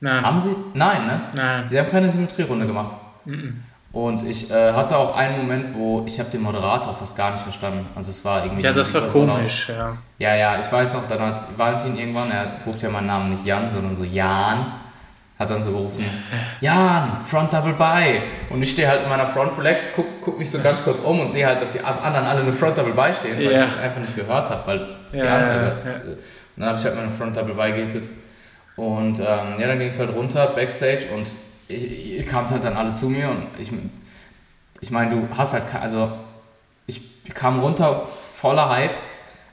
Speaker 1: Nein.
Speaker 2: Haben sie? Nein, ne?
Speaker 1: Nein.
Speaker 2: Sie haben keine Symmetrierunde gemacht.
Speaker 1: Mhm.
Speaker 2: Und ich äh, hatte auch einen Moment, wo ich habe den Moderator fast gar nicht verstanden. Also es war irgendwie...
Speaker 1: Ja, das war komisch, so ja.
Speaker 2: Ja, ja, ich weiß noch, dann hat Valentin irgendwann, er ruft ja meinen Namen nicht Jan, sondern so Jan, hat dann so gerufen, Jan, Front Double By. Und ich stehe halt in meiner Front Relax, guck, guck mich so ganz kurz um und sehe halt, dass die anderen alle eine Front Double By stehen, weil ja. ich das einfach nicht gehört habe, weil die ja, Ansage... Ja, ja. Und dann habe ich halt meine Front Double By gehittet. Und ähm, ja, dann ging es halt runter, Backstage und ihr kamt halt dann alle zu mir und ich, ich meine, du hast halt, also ich kam runter voller Hype,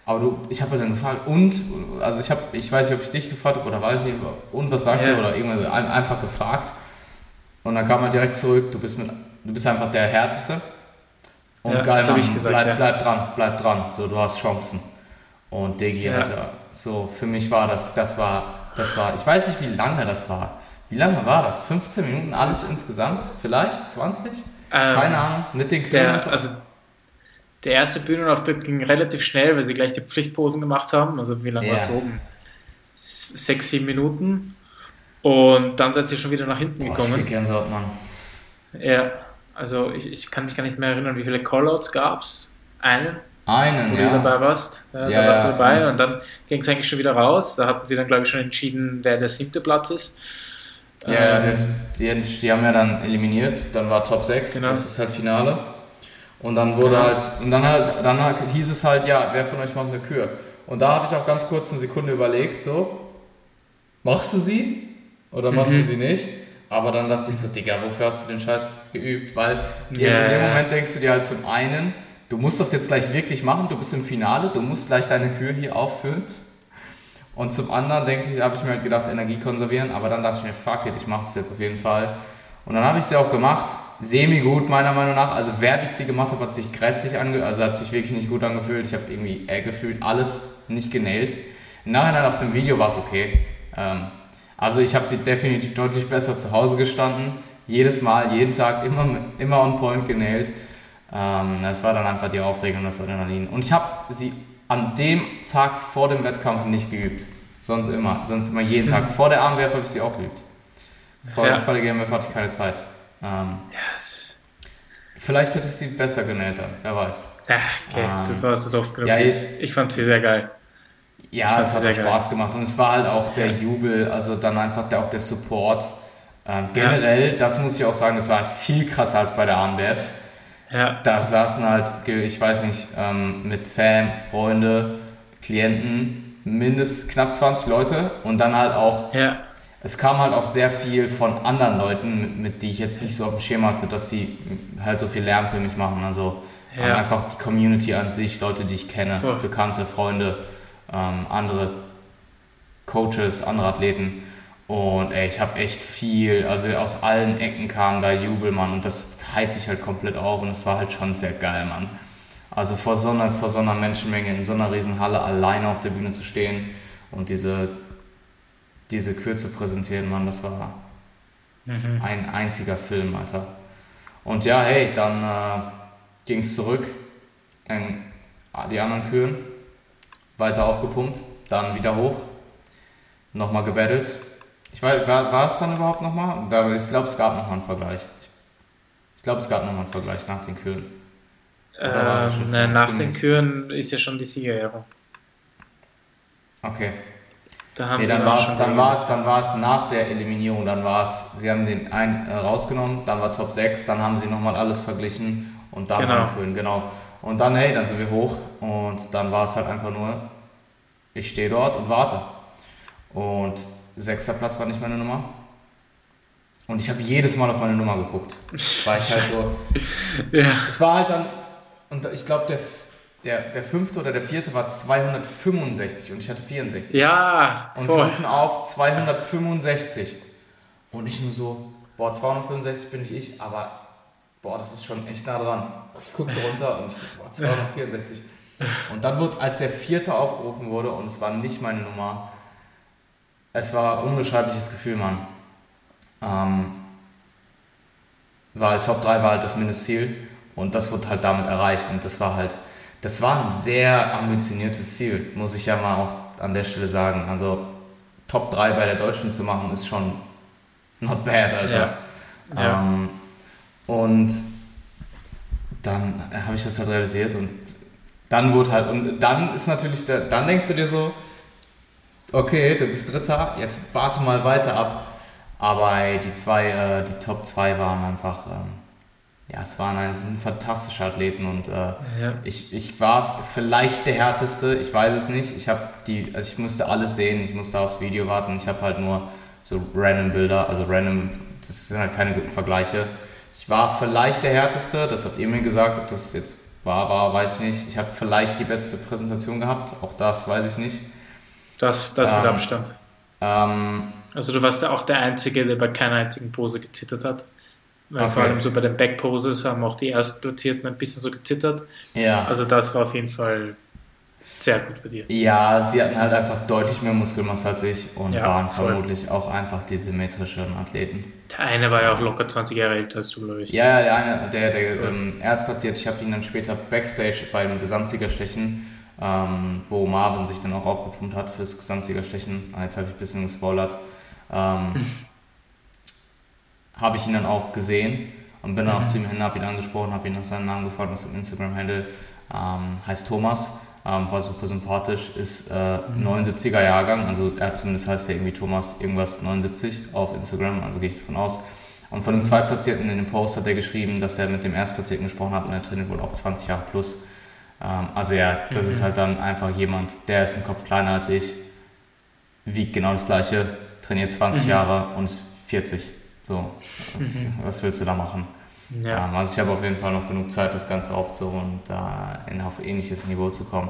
Speaker 2: aber du, ich habe halt dann gefragt und, also ich habe, ich weiß nicht, ob ich dich gefragt habe oder Valentin und was sagt yeah. oder irgendwas, einfach gefragt und dann kam er direkt zurück, du bist, mit, du bist einfach der Härteste und ja, geil, Mann, gesagt, bleib, ja. bleib dran, bleib dran, so, du hast Chancen. Und Digi, ja. Alter, so, für mich war das, das war, das war, ich weiß nicht, wie lange das war, wie lange war das? 15 Minuten alles insgesamt? Vielleicht? 20? Ähm, Keine Ahnung. Mit den
Speaker 1: Kühen der, Also der erste Bühnenauftritt ging relativ schnell, weil sie gleich die Pflichtposen gemacht haben. Also wie lange yeah. war es oben? Sechs, sieben Minuten. Und dann seid ihr schon wieder nach hinten Boah, gekommen.
Speaker 2: Ich Gänsehaut, Mann.
Speaker 1: Ja, also ich, ich kann mich gar nicht mehr erinnern, wie viele Callouts gab es. Einen?
Speaker 2: Einen,
Speaker 1: wo ja. du dabei warst. Ja, ja, da warst du dabei und, und dann ging es eigentlich schon wieder raus. Da hatten sie dann, glaube ich, schon entschieden, wer der siebte Platz ist.
Speaker 2: Ja, ähm, die, die, haben ja dann eliminiert, dann war Top 6, genau. das ist halt Finale. Und dann wurde halt, und dann halt, dann halt, hieß es halt, ja, wer von euch macht eine Kür? Und da habe ich auch ganz kurz eine Sekunde überlegt, so, machst du sie oder machst mhm. du sie nicht? Aber dann dachte ich so, Digga, wofür hast du den Scheiß geübt? Weil yeah. in dem Moment denkst du dir halt zum einen, du musst das jetzt gleich wirklich machen, du bist im Finale, du musst gleich deine Kür hier auffüllen. Und zum anderen denke ich, habe ich mir halt gedacht, Energie konservieren, aber dann dachte ich mir, fuck it, ich mache das jetzt auf jeden Fall. Und dann habe ich sie auch gemacht, semi gut meiner Meinung nach. Also während ich sie gemacht habe, hat sich grässlich angefühlt, also hat sich wirklich nicht gut angefühlt. Ich habe irgendwie äh, gefühlt alles nicht genäht. Im Nachhinein auf dem Video war es okay. Ähm, also ich habe sie definitiv deutlich besser zu Hause gestanden. Jedes Mal, jeden Tag, immer, immer on point genäht. Ähm, das war dann einfach die Aufregung, das Adrenalin. Und ich habe sie an dem Tag vor dem Wettkampf nicht geübt. Sonst immer. Sonst immer jeden Tag. Vor der Armwerf habe ich sie auch geübt. Vor, ja. vor der GmbF hatte ich keine Zeit. Ähm, yes. Vielleicht hätte ich sie besser genäht dann, wer weiß.
Speaker 1: Ja, okay, ähm, du hast es oft genug. Ja, ich fand sie sehr geil.
Speaker 2: Ja, es hat auch Spaß geil. gemacht und es war halt auch der Jubel, also dann einfach der, auch der Support. Ähm, generell, ja. das muss ich auch sagen, das war halt viel krasser als bei der AMBF.
Speaker 1: Ja.
Speaker 2: Da saßen halt, ich weiß nicht, ähm, mit Fam, Freunde, Klienten, mindestens knapp 20 Leute und dann halt auch,
Speaker 1: ja.
Speaker 2: Es kam halt auch sehr viel von anderen Leuten, mit, mit die ich jetzt nicht so auf dem Schirm hatte, dass sie halt so viel Lärm für mich machen. Also ja. einfach die Community an sich, Leute, die ich kenne, Voll. bekannte Freunde, ähm, andere Coaches, andere Athleten. Und ey, ich habe echt viel, also aus allen Ecken kam da Jubel, Mann. Und das hypt dich halt komplett auf und es war halt schon sehr geil, Mann. Also vor so, einer, vor so einer Menschenmenge in so einer riesen Halle alleine auf der Bühne zu stehen und diese, diese Kürze präsentieren, Mann, das war mhm. ein einziger Film, Alter. Und ja, hey, dann äh, ging es zurück, in die anderen Kühen, weiter aufgepumpt, dann wieder hoch, nochmal gebettelt ich weiß, war, war es dann überhaupt nochmal? Ich glaube, es gab nochmal einen Vergleich. Ich glaube, es gab nochmal einen Vergleich nach den Kühen.
Speaker 1: Ähm, ne, nach den Kühen ist ja schon die Siegerehrung.
Speaker 2: Okay. Da nee, dann war es, dann war es, dann war es nach der Eliminierung, dann war es, sie haben den einen äh, rausgenommen, dann war Top 6, dann haben sie nochmal alles verglichen und dann genau. Kühen, genau. Und dann, hey, dann sind wir hoch und dann war es halt einfach nur, ich stehe dort und warte. Und sechster Platz war nicht meine Nummer. Und ich habe jedes Mal auf meine Nummer geguckt. Weil ich halt so. ja. Es war halt dann, und ich glaube, der, der, der fünfte oder der vierte war 265 und ich hatte 64.
Speaker 1: Ja.
Speaker 2: Und sie rufen auf 265. Und ich nur so, boah, 265 bin ich ich, aber boah, das ist schon echt nah dran. Ich gucke so runter und ich so, boah, 264. Und dann wird, als der vierte aufgerufen wurde, und es war nicht meine Nummer, es war ein unbeschreibliches Gefühl, Mann. Ähm, war halt Top 3 war halt das Mindestziel und das wird halt damit erreicht. Und das war halt, das war ein sehr ambitioniertes Ziel, muss ich ja mal auch an der Stelle sagen. Also Top 3 bei der Deutschen zu machen, ist schon not bad, Alter. Ja. Ja. Ähm, und dann habe ich das halt realisiert und dann wurde halt, und dann ist natürlich, dann denkst du dir so, okay, du bist Dritter, jetzt warte mal weiter ab. Aber die zwei, äh, die Top 2 waren einfach, ähm, ja, es waren es sind fantastische Athleten und äh, ja. ich, ich war vielleicht der härteste, ich weiß es nicht. Ich habe die, also ich musste alles sehen, ich musste aufs Video warten. Ich habe halt nur so random Bilder, also random, das sind halt keine guten Vergleiche. Ich war vielleicht der härteste, das habt ihr mir gesagt, ob das jetzt war, war, weiß ich nicht. Ich habe vielleicht die beste Präsentation gehabt, auch das weiß ich nicht.
Speaker 1: Das, das mit ähm, Abstand.
Speaker 2: Ähm,
Speaker 1: also du warst ja auch der Einzige, der bei keiner einzigen Pose gezittert hat. Weil okay. vor allem so bei den Backposes haben auch die Erstplatzierten ein bisschen so gezittert.
Speaker 2: Ja.
Speaker 1: Also das war auf jeden Fall sehr gut bei dir.
Speaker 2: Ja, sie hatten halt einfach deutlich mehr Muskelmasse als ich und ja, waren voll. vermutlich auch einfach die symmetrischen Athleten.
Speaker 1: Der eine war ja auch locker 20 Jahre älter als du, glaube ich.
Speaker 2: Ja, der eine, der, der ähm, erstplatziert, ich habe ihn dann später Backstage beim Gesamtsiegerstechen, ähm, wo Marvin sich dann auch aufgepumpt hat fürs Gesamtsiegerstechen. Ah, jetzt habe ich ein bisschen gespoilert. Ähm, habe ich ihn dann auch gesehen und bin dann auch mhm. zu ihm hin, habe ihn angesprochen, habe ihn nach seinem Namen gefragt, was im Instagram-Handle ähm, heißt Thomas ähm, war super sympathisch, ist äh, 79er Jahrgang, also er zumindest heißt er irgendwie Thomas irgendwas 79 auf Instagram, also gehe ich davon aus. Und von dem Zweitplatzierten in dem Post hat er geschrieben, dass er mit dem Erstplatzierten gesprochen hat und er trainiert wohl auch 20 Jahre plus. Ähm, also ja, das mhm. ist halt dann einfach jemand, der ist ein Kopf kleiner als ich, wiegt genau das gleiche, trainiert 20 mhm. Jahre und ist 40. So, was, mhm. was willst du da machen? Ja. Ähm, also ich habe auf jeden Fall noch genug Zeit, das Ganze aufzuholen und da in auf ähnliches Niveau zu kommen.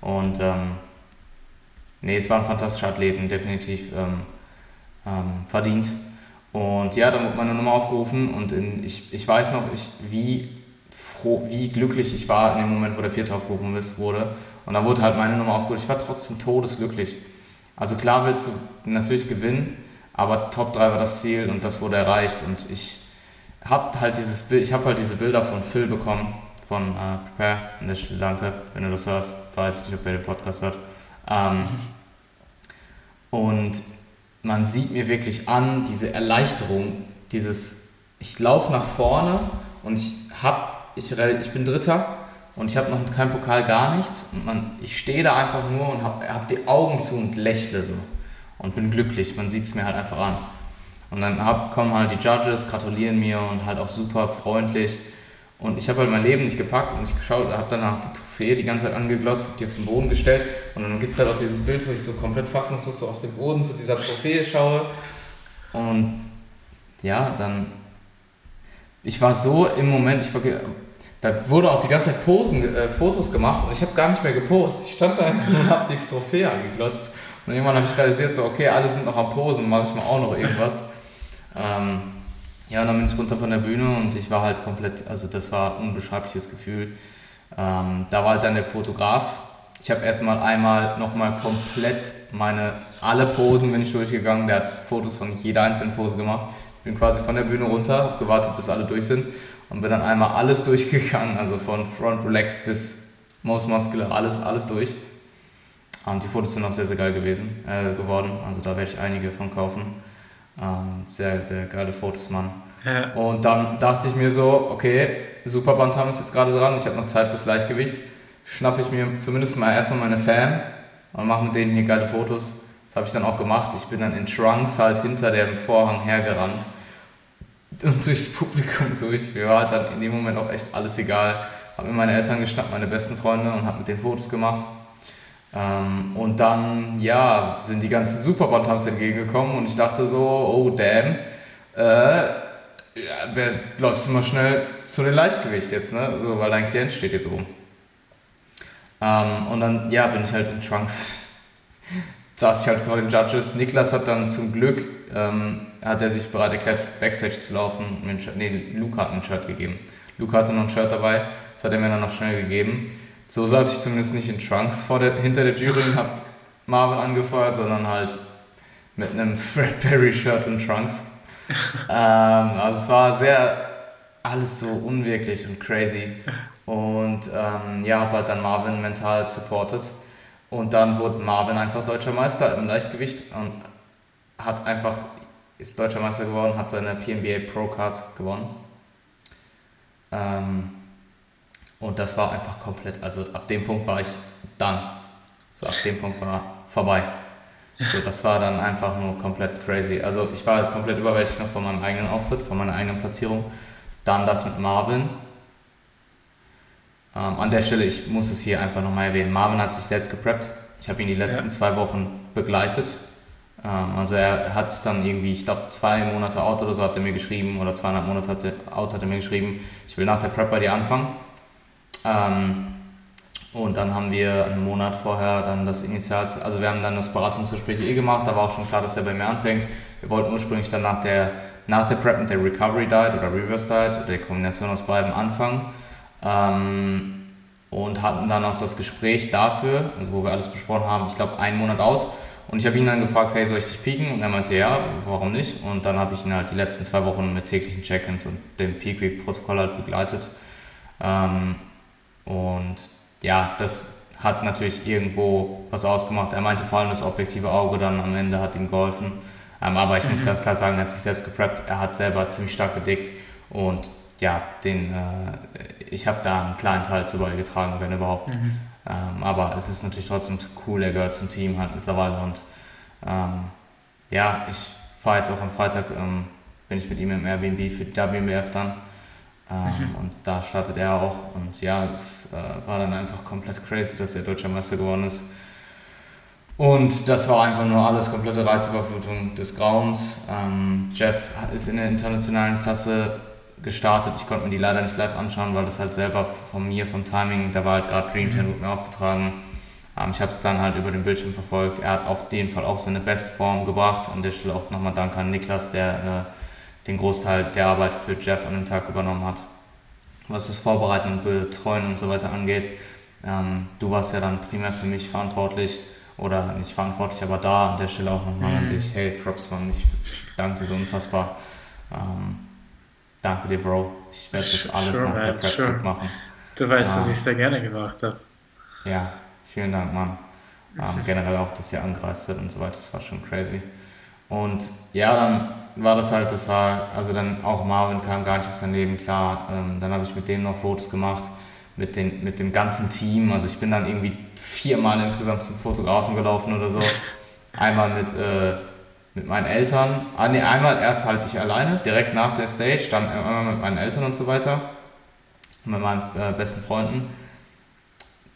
Speaker 2: Und ähm, nee, es waren fantastische Athleten, definitiv ähm, ähm, verdient. Und ja, dann wurde meine Nummer aufgerufen und in, ich, ich weiß noch, ich, wie froh, wie glücklich ich war in dem Moment, wo der vierte aufgerufen wurde. Und dann wurde halt meine Nummer aufgerufen. Ich war trotzdem todesglücklich. Also klar willst du natürlich gewinnen, aber Top 3 war das Ziel und das wurde erreicht. Und ich habe halt habe halt diese Bilder von Phil bekommen, von äh, Prepare. An der Stelle danke, wenn du das hörst. Weiß ich nicht, ob er den Podcast hört. Ähm, und man sieht mir wirklich an, diese Erleichterung, dieses, ich laufe nach vorne und ich hab, ich, ich bin Dritter und ich habe noch keinen Pokal, gar nichts. Und man, ich stehe da einfach nur und habe hab die Augen zu und lächle so und bin glücklich. Man sieht es mir halt einfach an. Und dann hab, kommen halt die Judges, gratulieren mir und halt auch super freundlich. Und ich habe halt mein Leben nicht gepackt und ich habe danach die Trophäe die ganze Zeit angeglotzt, habe die auf den Boden gestellt und dann gibt es halt auch dieses Bild, wo ich so komplett fassungslos so auf den Boden zu dieser Trophäe schaue. Und ja, dann. Ich war so im Moment, ich war, da wurde auch die ganze Zeit Posen, äh, Fotos gemacht und ich habe gar nicht mehr gepostet. Ich stand da einfach und habe die Trophäe angeglotzt. Und irgendwann habe ich realisiert, so, okay, alle sind noch am Posen, mache ich mal auch noch irgendwas. Ähm, ja, und dann bin ich runter von der Bühne und ich war halt komplett, also das war ein unbeschreibliches Gefühl. Ähm, da war halt dann der Fotograf. Ich habe erstmal einmal nochmal komplett meine, alle Posen bin ich durchgegangen. Der hat Fotos von jeder einzelnen Pose gemacht. Ich bin quasi von der Bühne runter, habe gewartet, bis alle durch sind und bin dann einmal alles durchgegangen, also von Front Relax bis Most Muscular, alles, alles durch. Und die Fotos sind auch sehr, sehr geil gewesen, äh, geworden. Also da werde ich einige von kaufen. Ähm, sehr, sehr geile Fotos, Mann. Ja. Und dann dachte ich mir so, okay, Superband haben ist jetzt gerade dran, ich habe noch Zeit bis Leichtgewicht. Schnappe ich mir zumindest mal erstmal meine Fan und mache mit denen hier geile Fotos. Das habe ich dann auch gemacht. Ich bin dann in Trunks halt hinter dem Vorhang hergerannt und durchs Publikum durch. Mir war dann in dem Moment auch echt alles egal. Habe mir meine Eltern geschnappt, meine besten Freunde und habe mit den Fotos gemacht. Ähm, und dann, ja, sind die ganzen Superbantams entgegengekommen und ich dachte so, oh damn, äh, ja, läufst du mal schnell zu den Leichtgewicht jetzt, ne? So, weil dein Klient steht jetzt oben. Ähm, und dann, ja, bin ich halt in Trunks. saß ich halt vor den Judges. Niklas hat dann zum Glück, ähm, hat er sich bereit erklärt, Backstage zu laufen. Nee, Luke hat ein Shirt gegeben. Luke hatte noch ein Shirt dabei, das hat er mir dann noch schnell gegeben. So saß ich zumindest nicht in Trunks vor der, hinter der Jury und hab Marvin angefeuert, sondern halt mit einem Fred Perry Shirt und Trunks. ähm, also es war sehr alles so unwirklich und crazy. Und ähm, ja, habe halt dann Marvin mental supported. Und dann wurde Marvin einfach deutscher Meister im Leichtgewicht und hat einfach, ist deutscher Meister geworden, hat seine PNBA Pro Card gewonnen. Ähm, und das war einfach komplett, also ab dem Punkt war ich dann. So ab dem Punkt war vorbei. So, das war dann einfach nur komplett crazy. Also ich war komplett überwältigt noch von meinem eigenen Auftritt, von meiner eigenen Platzierung. Dann das mit Marvin. Ähm, an der Stelle, ich muss es hier einfach nochmal erwähnen, Marvin hat sich selbst gepreppt. Ich habe ihn die letzten ja. zwei Wochen begleitet. Ähm, also er hat es dann irgendwie, ich glaube zwei Monate out oder so hat er mir geschrieben oder zweieinhalb Monate out hat er mir geschrieben, ich will nach der Prep bei dir anfangen. Ähm, und dann haben wir einen Monat vorher dann das Initial, also wir haben dann das Beratungsgespräch eh gemacht, da war auch schon klar, dass er bei mir anfängt. Wir wollten ursprünglich dann nach der, nach der Prep mit der Recovery Diet oder Reverse Diet oder der Kombination aus beiden anfangen. Ähm, und hatten dann auch das Gespräch dafür, also wo wir alles besprochen haben, ich glaube einen Monat out. Und ich habe ihn dann gefragt, hey, soll ich dich pieken? Und er meinte, ja, warum nicht? Und dann habe ich ihn halt die letzten zwei Wochen mit täglichen Check-ins und dem Peak Week Protokoll halt begleitet. Ähm, und ja, das hat natürlich irgendwo was ausgemacht. Er meinte vor allem das objektive Auge dann am Ende hat ihm geholfen. Ähm, aber ich mhm. muss ganz klar sagen, er hat sich selbst gepreppt. Er hat selber ziemlich stark gedickt und ja, den, äh, ich habe da einen kleinen Teil zu beigetragen, wenn überhaupt. Mhm. Ähm, aber es ist natürlich trotzdem cool, er gehört zum Team halt mittlerweile und ähm, ja, ich fahre jetzt auch am Freitag, ähm, bin ich mit ihm im Airbnb für die WMBF dann ähm. Und da startet er auch. Und ja, es äh, war dann einfach komplett crazy, dass er deutscher Meister geworden ist. Und das war einfach nur alles komplette Reizüberflutung des Grauens. Ähm, Jeff ist in der internationalen Klasse gestartet. Ich konnte mir die leider nicht live anschauen, weil das halt selber von mir, vom Timing, da war halt gerade Dream 10 mhm. mir aufgetragen. Ähm, ich habe es dann halt über den Bildschirm verfolgt. Er hat auf jeden Fall auch seine Bestform gebracht. An der Stelle auch nochmal Dank an Niklas, der äh, den Großteil der Arbeit für Jeff an dem Tag übernommen hat. Was das Vorbereiten und Betreuen und so weiter angeht. Ähm, du warst ja dann primär für mich verantwortlich oder nicht verantwortlich, aber da an der Stelle auch nochmal mhm. an dich. Hey, Props, Mann, ich danke dir so unfassbar. Ähm, danke dir, Bro. Ich werde das alles sure, nach der Prep sure. machen.
Speaker 1: Du weißt, ähm, dass ich es sehr gerne gemacht habe.
Speaker 2: Ja, vielen Dank, Mann. Ähm, generell auch, dass ihr angereist seid und so weiter, das war schon crazy. Und ja, dann war das halt, das war, also dann auch Marvin kam gar nicht sein Leben klar. Ähm, dann habe ich mit dem noch Fotos gemacht, mit, den, mit dem ganzen Team. Also ich bin dann irgendwie viermal insgesamt zum Fotografen gelaufen oder so. Einmal mit, äh, mit meinen Eltern, ah, nee, einmal erst halt ich alleine, direkt nach der Stage, dann einmal mit meinen Eltern und so weiter, mit meinen äh, besten Freunden.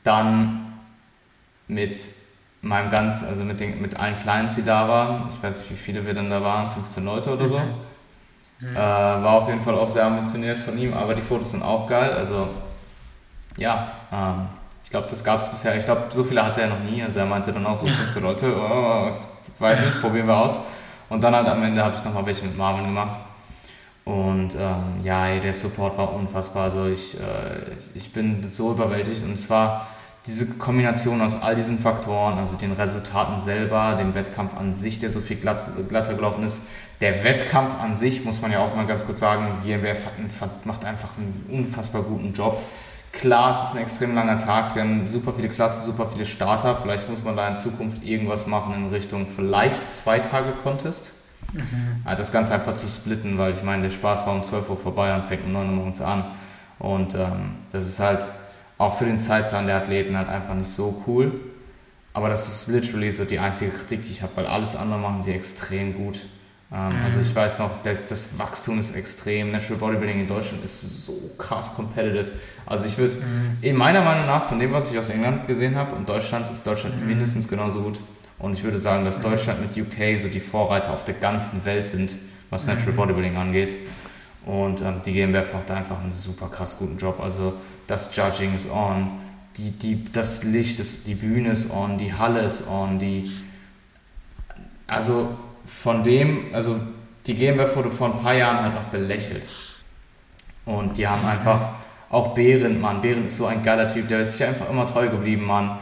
Speaker 2: Dann mit meinem ganz, also mit, den, mit allen Clients, die da waren, ich weiß nicht, wie viele wir dann da waren, 15 Leute oder so. Mhm. Äh, war auf jeden Fall auch sehr ambitioniert von ihm, aber die Fotos sind auch geil. Also ja, ähm, ich glaube, das gab es bisher. Ich glaube, so viele hatte er noch nie. Also er meinte dann auch so 15 Leute, oh, weiß nicht, probieren wir aus. Und dann halt am Ende habe ich nochmal welche mit Marvin gemacht. Und ähm, ja, der Support war unfassbar. Also ich, äh, ich bin so überwältigt und es war diese Kombination aus all diesen Faktoren, also den Resultaten selber, dem Wettkampf an sich, der so viel glatt, glatter gelaufen ist, der Wettkampf an sich, muss man ja auch mal ganz kurz sagen, GmbF macht einfach einen unfassbar guten Job. Klar, es ist ein extrem langer Tag, sie haben super viele Klassen, super viele Starter, vielleicht muss man da in Zukunft irgendwas machen in Richtung vielleicht zwei Tage Contest. Mhm. Das Ganze einfach zu splitten, weil ich meine, der Spaß war um 12 Uhr vorbei und fängt um 9 Uhr morgens an. Und ähm, das ist halt auch für den Zeitplan der Athleten halt einfach nicht so cool. Aber das ist literally so die einzige Kritik, die ich habe, weil alles andere machen sie extrem gut. Ähm, mhm. Also ich weiß noch, das, das Wachstum ist extrem. Natural Bodybuilding in Deutschland ist so krass competitive. Also ich würde, mhm. meiner Meinung nach, von dem, was ich aus England gesehen habe und Deutschland, ist Deutschland mhm. mindestens genauso gut. Und ich würde sagen, dass mhm. Deutschland mit UK so die Vorreiter auf der ganzen Welt sind, was Natural mhm. Bodybuilding angeht. Und ähm, die GmbF macht da einfach einen super krass guten Job. Also das Judging ist on, die, die, das Licht ist, die Bühne ist on, die Halle ist on, die. Also von dem, also die GmbF wurde vor ein paar Jahren halt noch belächelt. Und die haben einfach, auch Behrend, Mann, Behrend ist so ein geiler Typ, der ist sich einfach immer treu geblieben, Mann.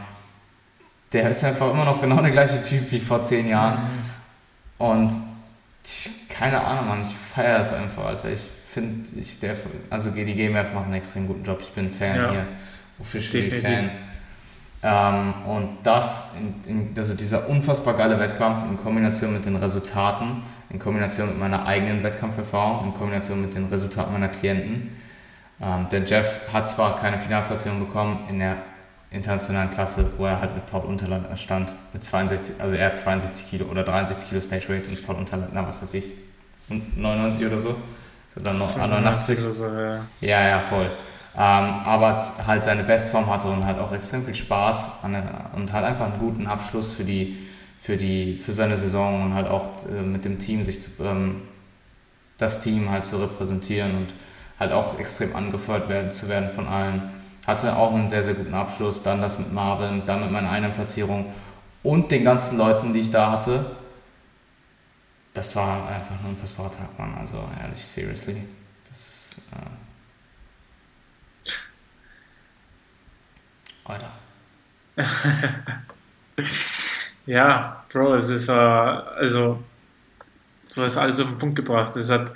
Speaker 2: Der ist einfach immer noch genau der gleiche Typ wie vor zehn Jahren. Und ich, keine Ahnung, Mann, ich feiere es einfach, Alter. Ich finde, ich, der, also die GmbF macht einen extrem guten Job. Ich bin Fan ja. hier, officially Fan. Ähm, und das, in, in, also dieser unfassbar geile Wettkampf in Kombination mit den Resultaten, in Kombination mit meiner eigenen Wettkampferfahrung, in Kombination mit den Resultaten meiner Klienten. Ähm, der Jeff hat zwar keine Finalplatzierung bekommen in der internationalen Klasse, wo er halt mit Paul Unterland stand, mit 62, also er hat 62 Kilo oder 63 Kilo Stage Weight und Paul Unterland, na was weiß ich, und 99 oder so, so dann noch 89. So, ja. ja, ja, voll. Ähm, aber halt seine Bestform hatte und halt auch extrem viel Spaß an, und halt einfach einen guten Abschluss für die für die für seine Saison und halt auch äh, mit dem Team sich zu, ähm, das Team halt zu repräsentieren und halt auch extrem angefeuert werden zu werden von allen. Hatte auch einen sehr sehr guten Abschluss, dann das mit Marvin, dann mit meiner einen Platzierung und den ganzen Leuten, die ich da hatte. Das war einfach ein unfassbarer Tag, Mann. Also ehrlich, seriously. Das äh,
Speaker 1: Alter. ja, Bro, es ist, äh, also, du hast alles auf den Punkt gebracht. Es hat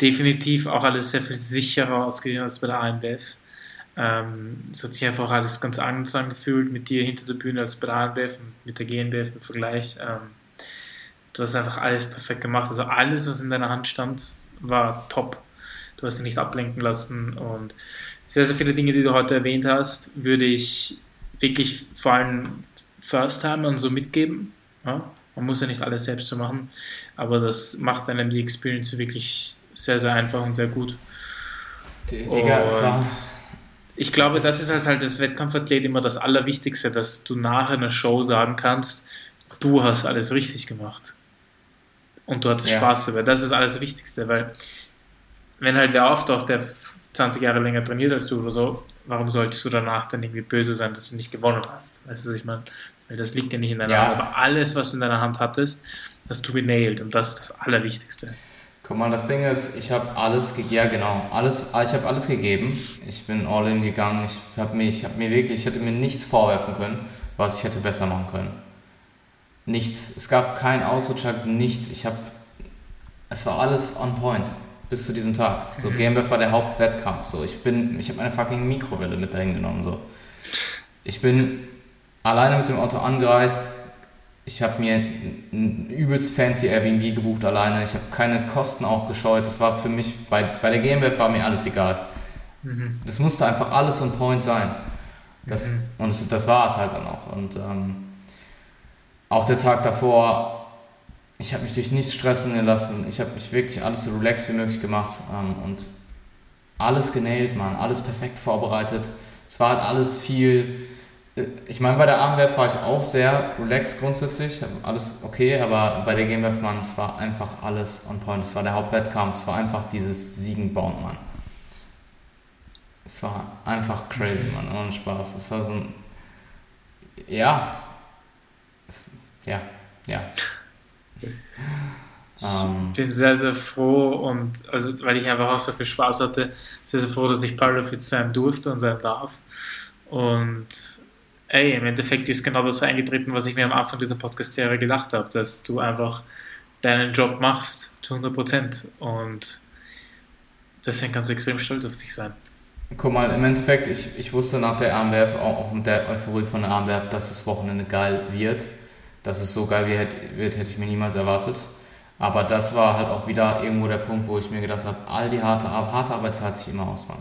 Speaker 1: definitiv auch alles sehr viel sicherer ausgesehen als bei der ANBF. Ähm, es hat sich einfach alles ganz anders angefühlt mit dir hinter der Bühne als bei der ANBF und mit der GNBF im Vergleich. Ähm, du hast einfach alles perfekt gemacht. Also alles, was in deiner Hand stand, war top. Du hast dich nicht ablenken lassen und sehr, sehr viele Dinge, die du heute erwähnt hast, würde ich wirklich vor allem First-Timern so mitgeben. Ja? Man muss ja nicht alles selbst so machen, aber das macht einem die Experience wirklich sehr, sehr einfach und sehr gut. Digga, und ich glaube, das ist halt als Wettkampfathlet immer das Allerwichtigste, dass du nach einer Show sagen kannst, du hast alles richtig gemacht. Und du hattest ja. Spaß dabei. Das ist alles das Wichtigste, weil wenn halt wer auftaucht, der 20 Jahre länger trainiert als du oder so, warum solltest du danach dann irgendwie böse sein, dass du nicht gewonnen hast? Weißt du, was ich meine? Weil das liegt ja nicht in deiner ja. Hand, aber alles, was du in deiner Hand hattest, hast du genailt und das ist das Allerwichtigste.
Speaker 2: Guck mal, das Ding ist, ich habe alles, ja genau, alles, ich habe alles gegeben. Ich bin all in gegangen. Ich habe mir, ich habe mir wirklich, ich hätte mir nichts vorwerfen können, was ich hätte besser machen können. Nichts. Es gab keinen Ausrutscher, nichts. Ich habe, es war alles on point bis zu diesem Tag. So, mhm. GmbF war der Hauptwettkampf. So, ich bin, ich habe meine fucking Mikrowelle mit dahin genommen. So. Ich bin alleine mit dem Auto angereist. Ich habe mir ein übelst fancy Airbnb gebucht alleine. Ich habe keine Kosten auch gescheut. Das war für mich, bei, bei der GmbF war mir alles egal. Mhm. Das musste einfach alles on point sein. Das, mhm. Und das, das war es halt dann auch. Und ähm, auch der Tag davor ich habe mich durch nichts stressen gelassen. Ich habe mich wirklich alles so relaxed wie möglich gemacht ähm, und alles genäht, man, alles perfekt vorbereitet. Es war halt alles viel. Ich meine, bei der Armwerf war ich auch sehr relaxed grundsätzlich, alles okay, aber bei der Gamewerf, man, es war einfach alles on point. Es war der Hauptwettkampf, es war einfach dieses Siegenbauen, Mann. Es war einfach crazy, Mann, ohne Spaß. Es war so ein. Ja. Es, ja, ja.
Speaker 1: Ähm, ich bin sehr, sehr froh und also weil ich einfach auch so viel Spaß hatte, sehr, sehr froh, dass ich Powerfit sein durfte und sein darf. Und ey, im Endeffekt ist genau das eingetreten, was ich mir am Anfang dieser Podcast-Serie gedacht habe, dass du einfach deinen Job machst zu 100 Prozent und deswegen kannst du extrem stolz auf dich sein.
Speaker 2: Guck mal, im Endeffekt, ich, ich wusste nach der Armwerf, auch mit der Euphorie von der Armwerf, dass das Wochenende geil wird dass es so geil wird, hätte ich mir niemals erwartet. Aber das war halt auch wieder irgendwo der Punkt, wo ich mir gedacht habe, all die harte, harte Arbeit zahlt sich immer aus, Mann.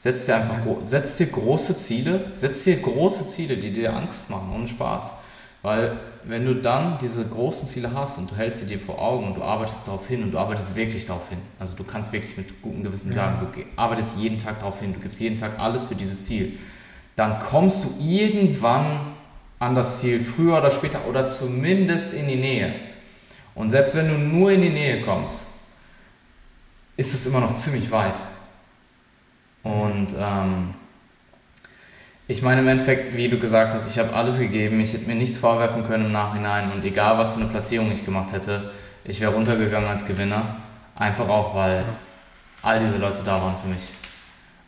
Speaker 2: Setz dir einfach, setz dir große Ziele, setz dir große Ziele, die dir Angst machen, ohne Spaß. Weil wenn du dann diese großen Ziele hast und du hältst sie dir vor Augen und du arbeitest darauf hin und du arbeitest wirklich darauf hin, also du kannst wirklich mit gutem Gewissen sagen, du arbeitest jeden Tag darauf hin, du gibst jeden Tag alles für dieses Ziel, dann kommst du irgendwann an das Ziel, früher oder später oder zumindest in die Nähe. Und selbst wenn du nur in die Nähe kommst, ist es immer noch ziemlich weit. Und ähm, ich meine im Endeffekt, wie du gesagt hast, ich habe alles gegeben, ich hätte mir nichts vorwerfen können im Nachhinein und egal was für eine Platzierung ich gemacht hätte, ich wäre runtergegangen als Gewinner. Einfach auch, weil all diese Leute da waren für mich.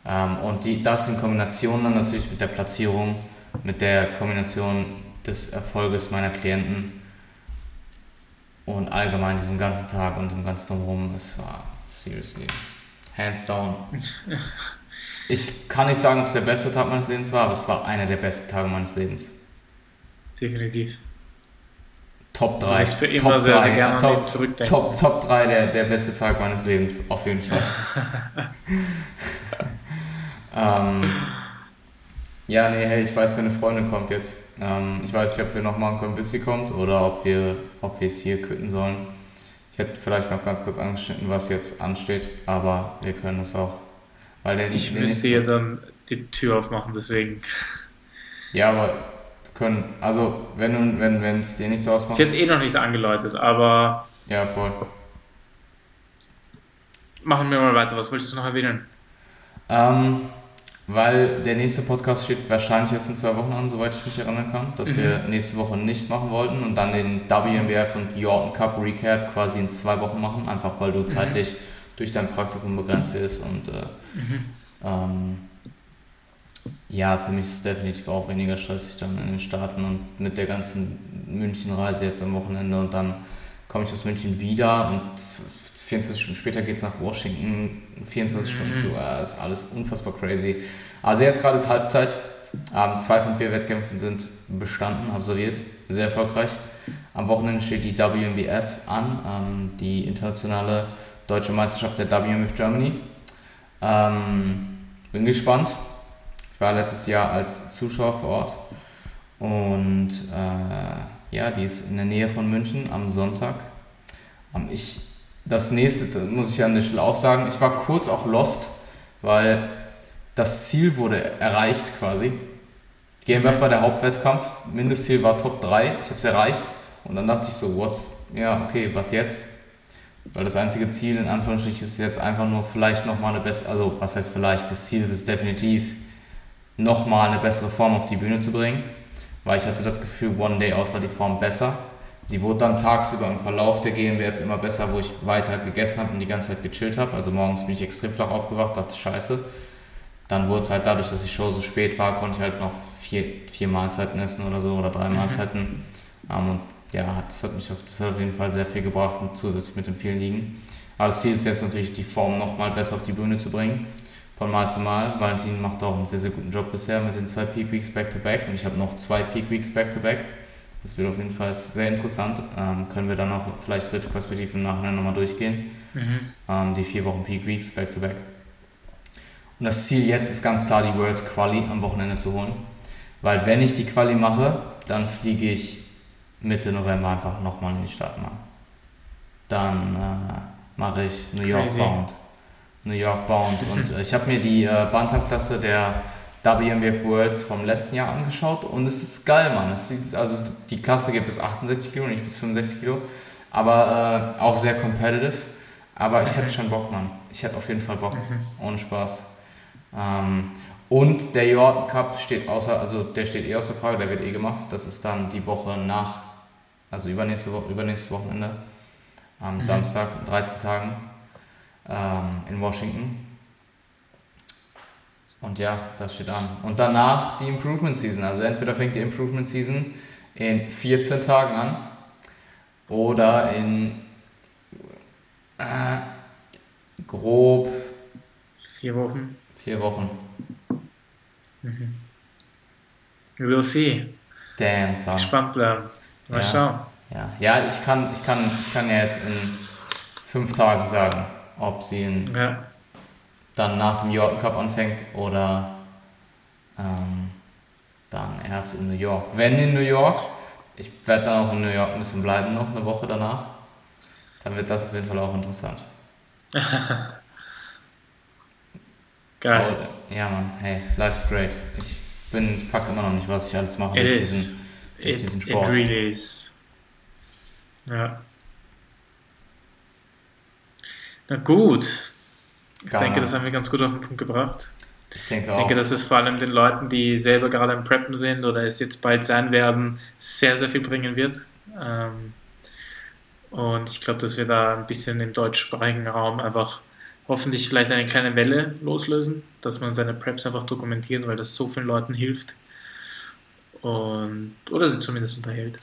Speaker 2: Ähm, und die, das in Kombination dann natürlich mit der Platzierung, mit der Kombination des Erfolges meiner Klienten und allgemein diesem ganzen Tag und dem ganzen Drumherum, es war seriously hands down. Ich kann nicht sagen, ob es der beste Tag meines Lebens war, aber es war einer der besten Tage meines Lebens.
Speaker 1: Definitiv.
Speaker 2: Top 3.
Speaker 1: Ich für immer sehr, 3. sehr gerne
Speaker 2: Top. Top, Top 3 der, der beste Tag meines Lebens, auf jeden Fall. ähm, ja, nee, hey, ich weiß, deine Freundin kommt jetzt. Ähm, ich weiß nicht, ob wir noch machen können, bis sie kommt oder ob wir, ob wir es hier quitten sollen. Ich hätte vielleicht noch ganz kurz angeschnitten, was jetzt ansteht, aber wir können es auch
Speaker 1: weil der, ich müsste ja dann die Tür aufmachen, deswegen.
Speaker 2: Ja, aber können, also wenn wenn wenn es dir nichts ausmacht.
Speaker 1: Sie hat eh noch nicht angeläutet, aber.
Speaker 2: Ja, voll.
Speaker 1: Machen wir mal weiter. Was wolltest du noch erwähnen?
Speaker 2: Ähm, weil der nächste Podcast steht wahrscheinlich erst in zwei Wochen an, soweit ich mich erinnern kann, dass mhm. wir nächste Woche nicht machen wollten und dann den WMBF und Jordan Cup Recap quasi in zwei Wochen machen, einfach weil du mhm. Durch dein Praktikum begrenzt wirst. Und äh, mhm. ähm, ja, für mich ist es definitiv auch weniger stressig dann in den Staaten und mit der ganzen München-Reise jetzt am Wochenende und dann komme ich aus München wieder und 24 Stunden später geht es nach Washington, 24 mhm. Stunden Flug, ist alles unfassbar crazy. Also jetzt gerade ist Halbzeit, ähm, zwei von vier Wettkämpfen sind bestanden, absolviert, sehr erfolgreich. Am Wochenende steht die WMBF an, ähm, die internationale Deutsche Meisterschaft der WMF Germany. Ähm, bin gespannt. Ich war letztes Jahr als Zuschauer vor Ort und äh, ja, die ist in der Nähe von München am Sonntag. Ähm, ich, das nächste, das muss ich an der Stelle auch sagen, ich war kurz auch lost, weil das Ziel wurde erreicht quasi. GmbF war der Hauptwettkampf, Mindestziel war Top 3, ich habe es erreicht und dann dachte ich so, what's, ja okay, was jetzt? Weil das einzige Ziel in Anführungsstrichen ist jetzt einfach nur vielleicht nochmal eine bessere, also was heißt vielleicht, das Ziel ist es definitiv, nochmal eine bessere Form auf die Bühne zu bringen. Weil ich hatte das Gefühl, One Day Out war die Form besser. Sie wurde dann tagsüber im Verlauf der GmbF immer besser, wo ich weiter gegessen habe und die ganze Zeit gechillt habe. Also morgens bin ich extrem flach aufgewacht, dachte scheiße. Dann wurde es halt dadurch, dass die Show so spät war, konnte ich halt noch vier, vier Mahlzeiten essen oder so oder drei. Mahlzeiten. Mhm. und ja, das hat mich auf, das hat auf jeden Fall sehr viel gebracht und zusätzlich mit dem vielen Liegen. Aber das Ziel ist jetzt natürlich, die Form nochmal besser auf die Bühne zu bringen. Von Mal zu Mal. Valentin macht auch einen sehr, sehr guten Job bisher mit den zwei Peak Weeks Back-to-Back und ich habe noch zwei Peak Weeks Back-to-Back. Das wird auf jeden Fall sehr interessant. Ähm, können wir dann auch vielleicht retrospektiv im Nachhinein nochmal durchgehen. Mhm. Ähm, die vier Wochen Peak Weeks Back-to-Back. Und das Ziel jetzt ist ganz klar, die Worlds Quali am Wochenende zu holen. Weil wenn ich die Quali mache, dann fliege ich Mitte November einfach nochmal in die Stadt machen. Dann äh, mache ich New York Crazy. Bound. New York Bound. Und äh, ich habe mir die äh, Bantam-Klasse der WMBF Worlds vom letzten Jahr angeschaut und es ist geil, Mann. Es sieht, also die Klasse geht bis 68 Kilo, nicht bis 65 Kilo, aber äh, auch sehr competitive. Aber ich hätte schon Bock, Mann. Ich hätte auf jeden Fall Bock, mhm. ohne Spaß. Ähm, und der Jordan Cup steht außer, also der steht eh außer Frage, der wird eh gemacht. Das ist dann die Woche nach also übernächste Woche, übernächstes Wochenende, am mhm. Samstag, 13 Tagen ähm, in Washington. Und ja, das steht an. Und danach die Improvement Season. Also entweder fängt die Improvement Season in 14 Tagen an oder in äh, grob
Speaker 1: vier Wochen.
Speaker 2: Vier Wochen.
Speaker 1: Mhm. We'll see.
Speaker 2: Damn, son.
Speaker 1: Gespannt bleiben. Mal
Speaker 2: ja.
Speaker 1: schauen.
Speaker 2: Ja, ja ich, kann, ich, kann, ich kann ja jetzt in fünf Tagen sagen, ob sie in, ja. dann nach dem Jordan Cup anfängt oder ähm, dann erst in New York. Wenn in New York, ich werde dann auch in New York ein bisschen bleiben, noch eine Woche danach. Dann wird das auf jeden Fall auch interessant. Geil. Oh, ja, Mann, hey, life's great. Ich bin, packe immer noch nicht, was ich alles mache durch diesen, durch
Speaker 1: it, diesen Sport. It really is. Ja. Na gut. Ich Gar denke, das haben wir ganz gut auf den Punkt gebracht. Ich denke, ich denke dass es vor allem den Leuten, die selber gerade am Preppen sind oder es jetzt bald sein werden, sehr, sehr viel bringen wird. Ähm, und ich glaube, dass wir da ein bisschen im deutschsprachigen Raum einfach hoffentlich vielleicht eine kleine Welle loslösen, dass man seine Preps einfach dokumentiert, weil das so vielen Leuten hilft. Und, oder sie zumindest unterhält.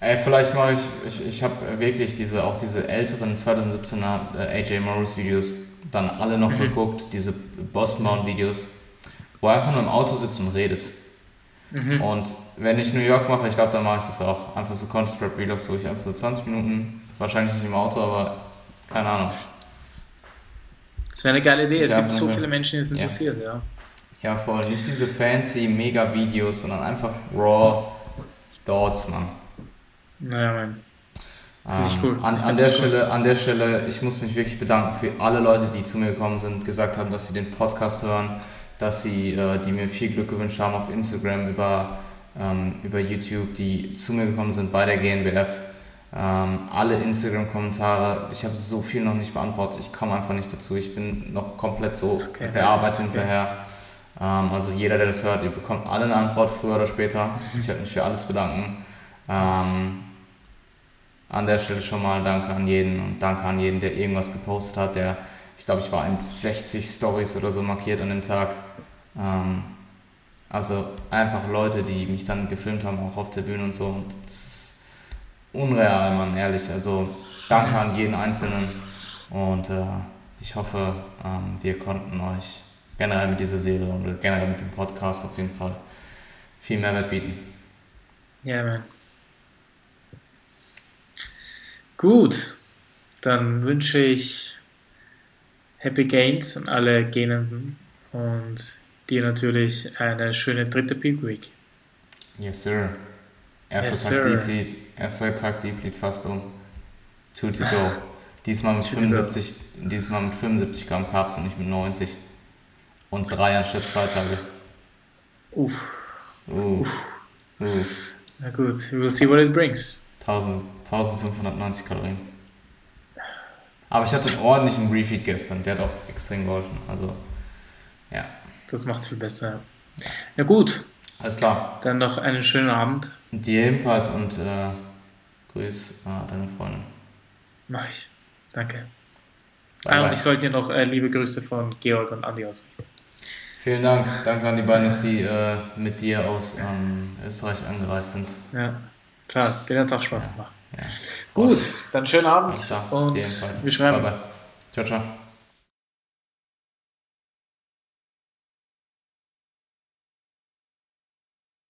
Speaker 2: Ey, vielleicht mache ich, ich, ich habe wirklich diese, auch diese älteren 2017er äh, AJ Morris Videos dann alle noch mhm. geguckt, diese Boss Mount Videos, wo er einfach nur im Auto sitzt und redet. Mhm. Und wenn ich New York mache, ich glaube, dann mache ich das auch. Einfach so Content Prep Vlogs, wo ich einfach so 20 Minuten, wahrscheinlich nicht im Auto, aber keine Ahnung.
Speaker 1: Das wäre eine geile Idee. Es gibt so viele Menschen, die es interessiert, ja.
Speaker 2: Ja, voll. Nicht diese fancy Mega-Videos, sondern einfach raw Thoughts, man.
Speaker 1: Naja, Mann.
Speaker 2: Finde ich cool. An, an, der Stelle, an der Stelle, ich muss mich wirklich bedanken für alle Leute, die zu mir gekommen sind, gesagt haben, dass sie den Podcast hören, dass sie, äh, die mir viel Glück gewünscht haben auf Instagram, über, ähm, über YouTube, die zu mir gekommen sind bei der GNBF. Ähm, alle Instagram-Kommentare, ich habe so viel noch nicht beantwortet, ich komme einfach nicht dazu, ich bin noch komplett so okay. der Arbeit hinterher. Ähm, also jeder, der das hört, ihr bekommt alle eine Antwort früher oder später. Ich werde mich für alles bedanken. Ähm, an der Stelle schon mal danke an jeden und danke an jeden, der irgendwas gepostet hat. Der, ich glaube, ich war in 60 Stories oder so markiert an dem Tag. Ähm, also einfach Leute, die mich dann gefilmt haben, auch auf der Bühne und so. Und das ist unreal, man, ehrlich. Also danke an jeden Einzelnen und äh, ich hoffe, ähm, wir konnten euch generell mit dieser Serie und generell mit dem Podcast auf jeden Fall viel Mehrwert bieten.
Speaker 1: Ja, man. Gut, dann wünsche ich Happy Gains an alle Gehenden und dir natürlich eine schöne dritte Peak Week.
Speaker 2: Yes, sir. Erster yes, Tag Deep Lead, erster Tag Deep Lead fast um. Two to go. Diesmal mit, 75, diesmal mit 75 Gramm Carbs und nicht mit 90. Und drei anstatt zwei Tage.
Speaker 1: Uff. Uff. Uff. Na gut, we'll see what it brings.
Speaker 2: 1000, 1590 Kalorien. Aber ich hatte einen ordentlichen Refeed gestern, der hat auch extrem geholfen. Also, ja.
Speaker 1: Das macht es viel besser. Ja, gut.
Speaker 2: Alles klar.
Speaker 1: Dann noch einen schönen Abend.
Speaker 2: Dir ebenfalls und äh, grüß äh, deine Freundin.
Speaker 1: Mach ich. Danke. Bye ah, und ich sollte dir noch äh, liebe Grüße von Georg und Andi ausrichten.
Speaker 2: Vielen Dank. Danke an die beiden, dass sie äh, mit dir aus ähm, Österreich angereist sind.
Speaker 1: Ja. Klar, den hat es auch Spaß gemacht. Ja. Gut, dann schönen Abend und wir schreiben. Bye, bye.
Speaker 2: Ciao, ciao.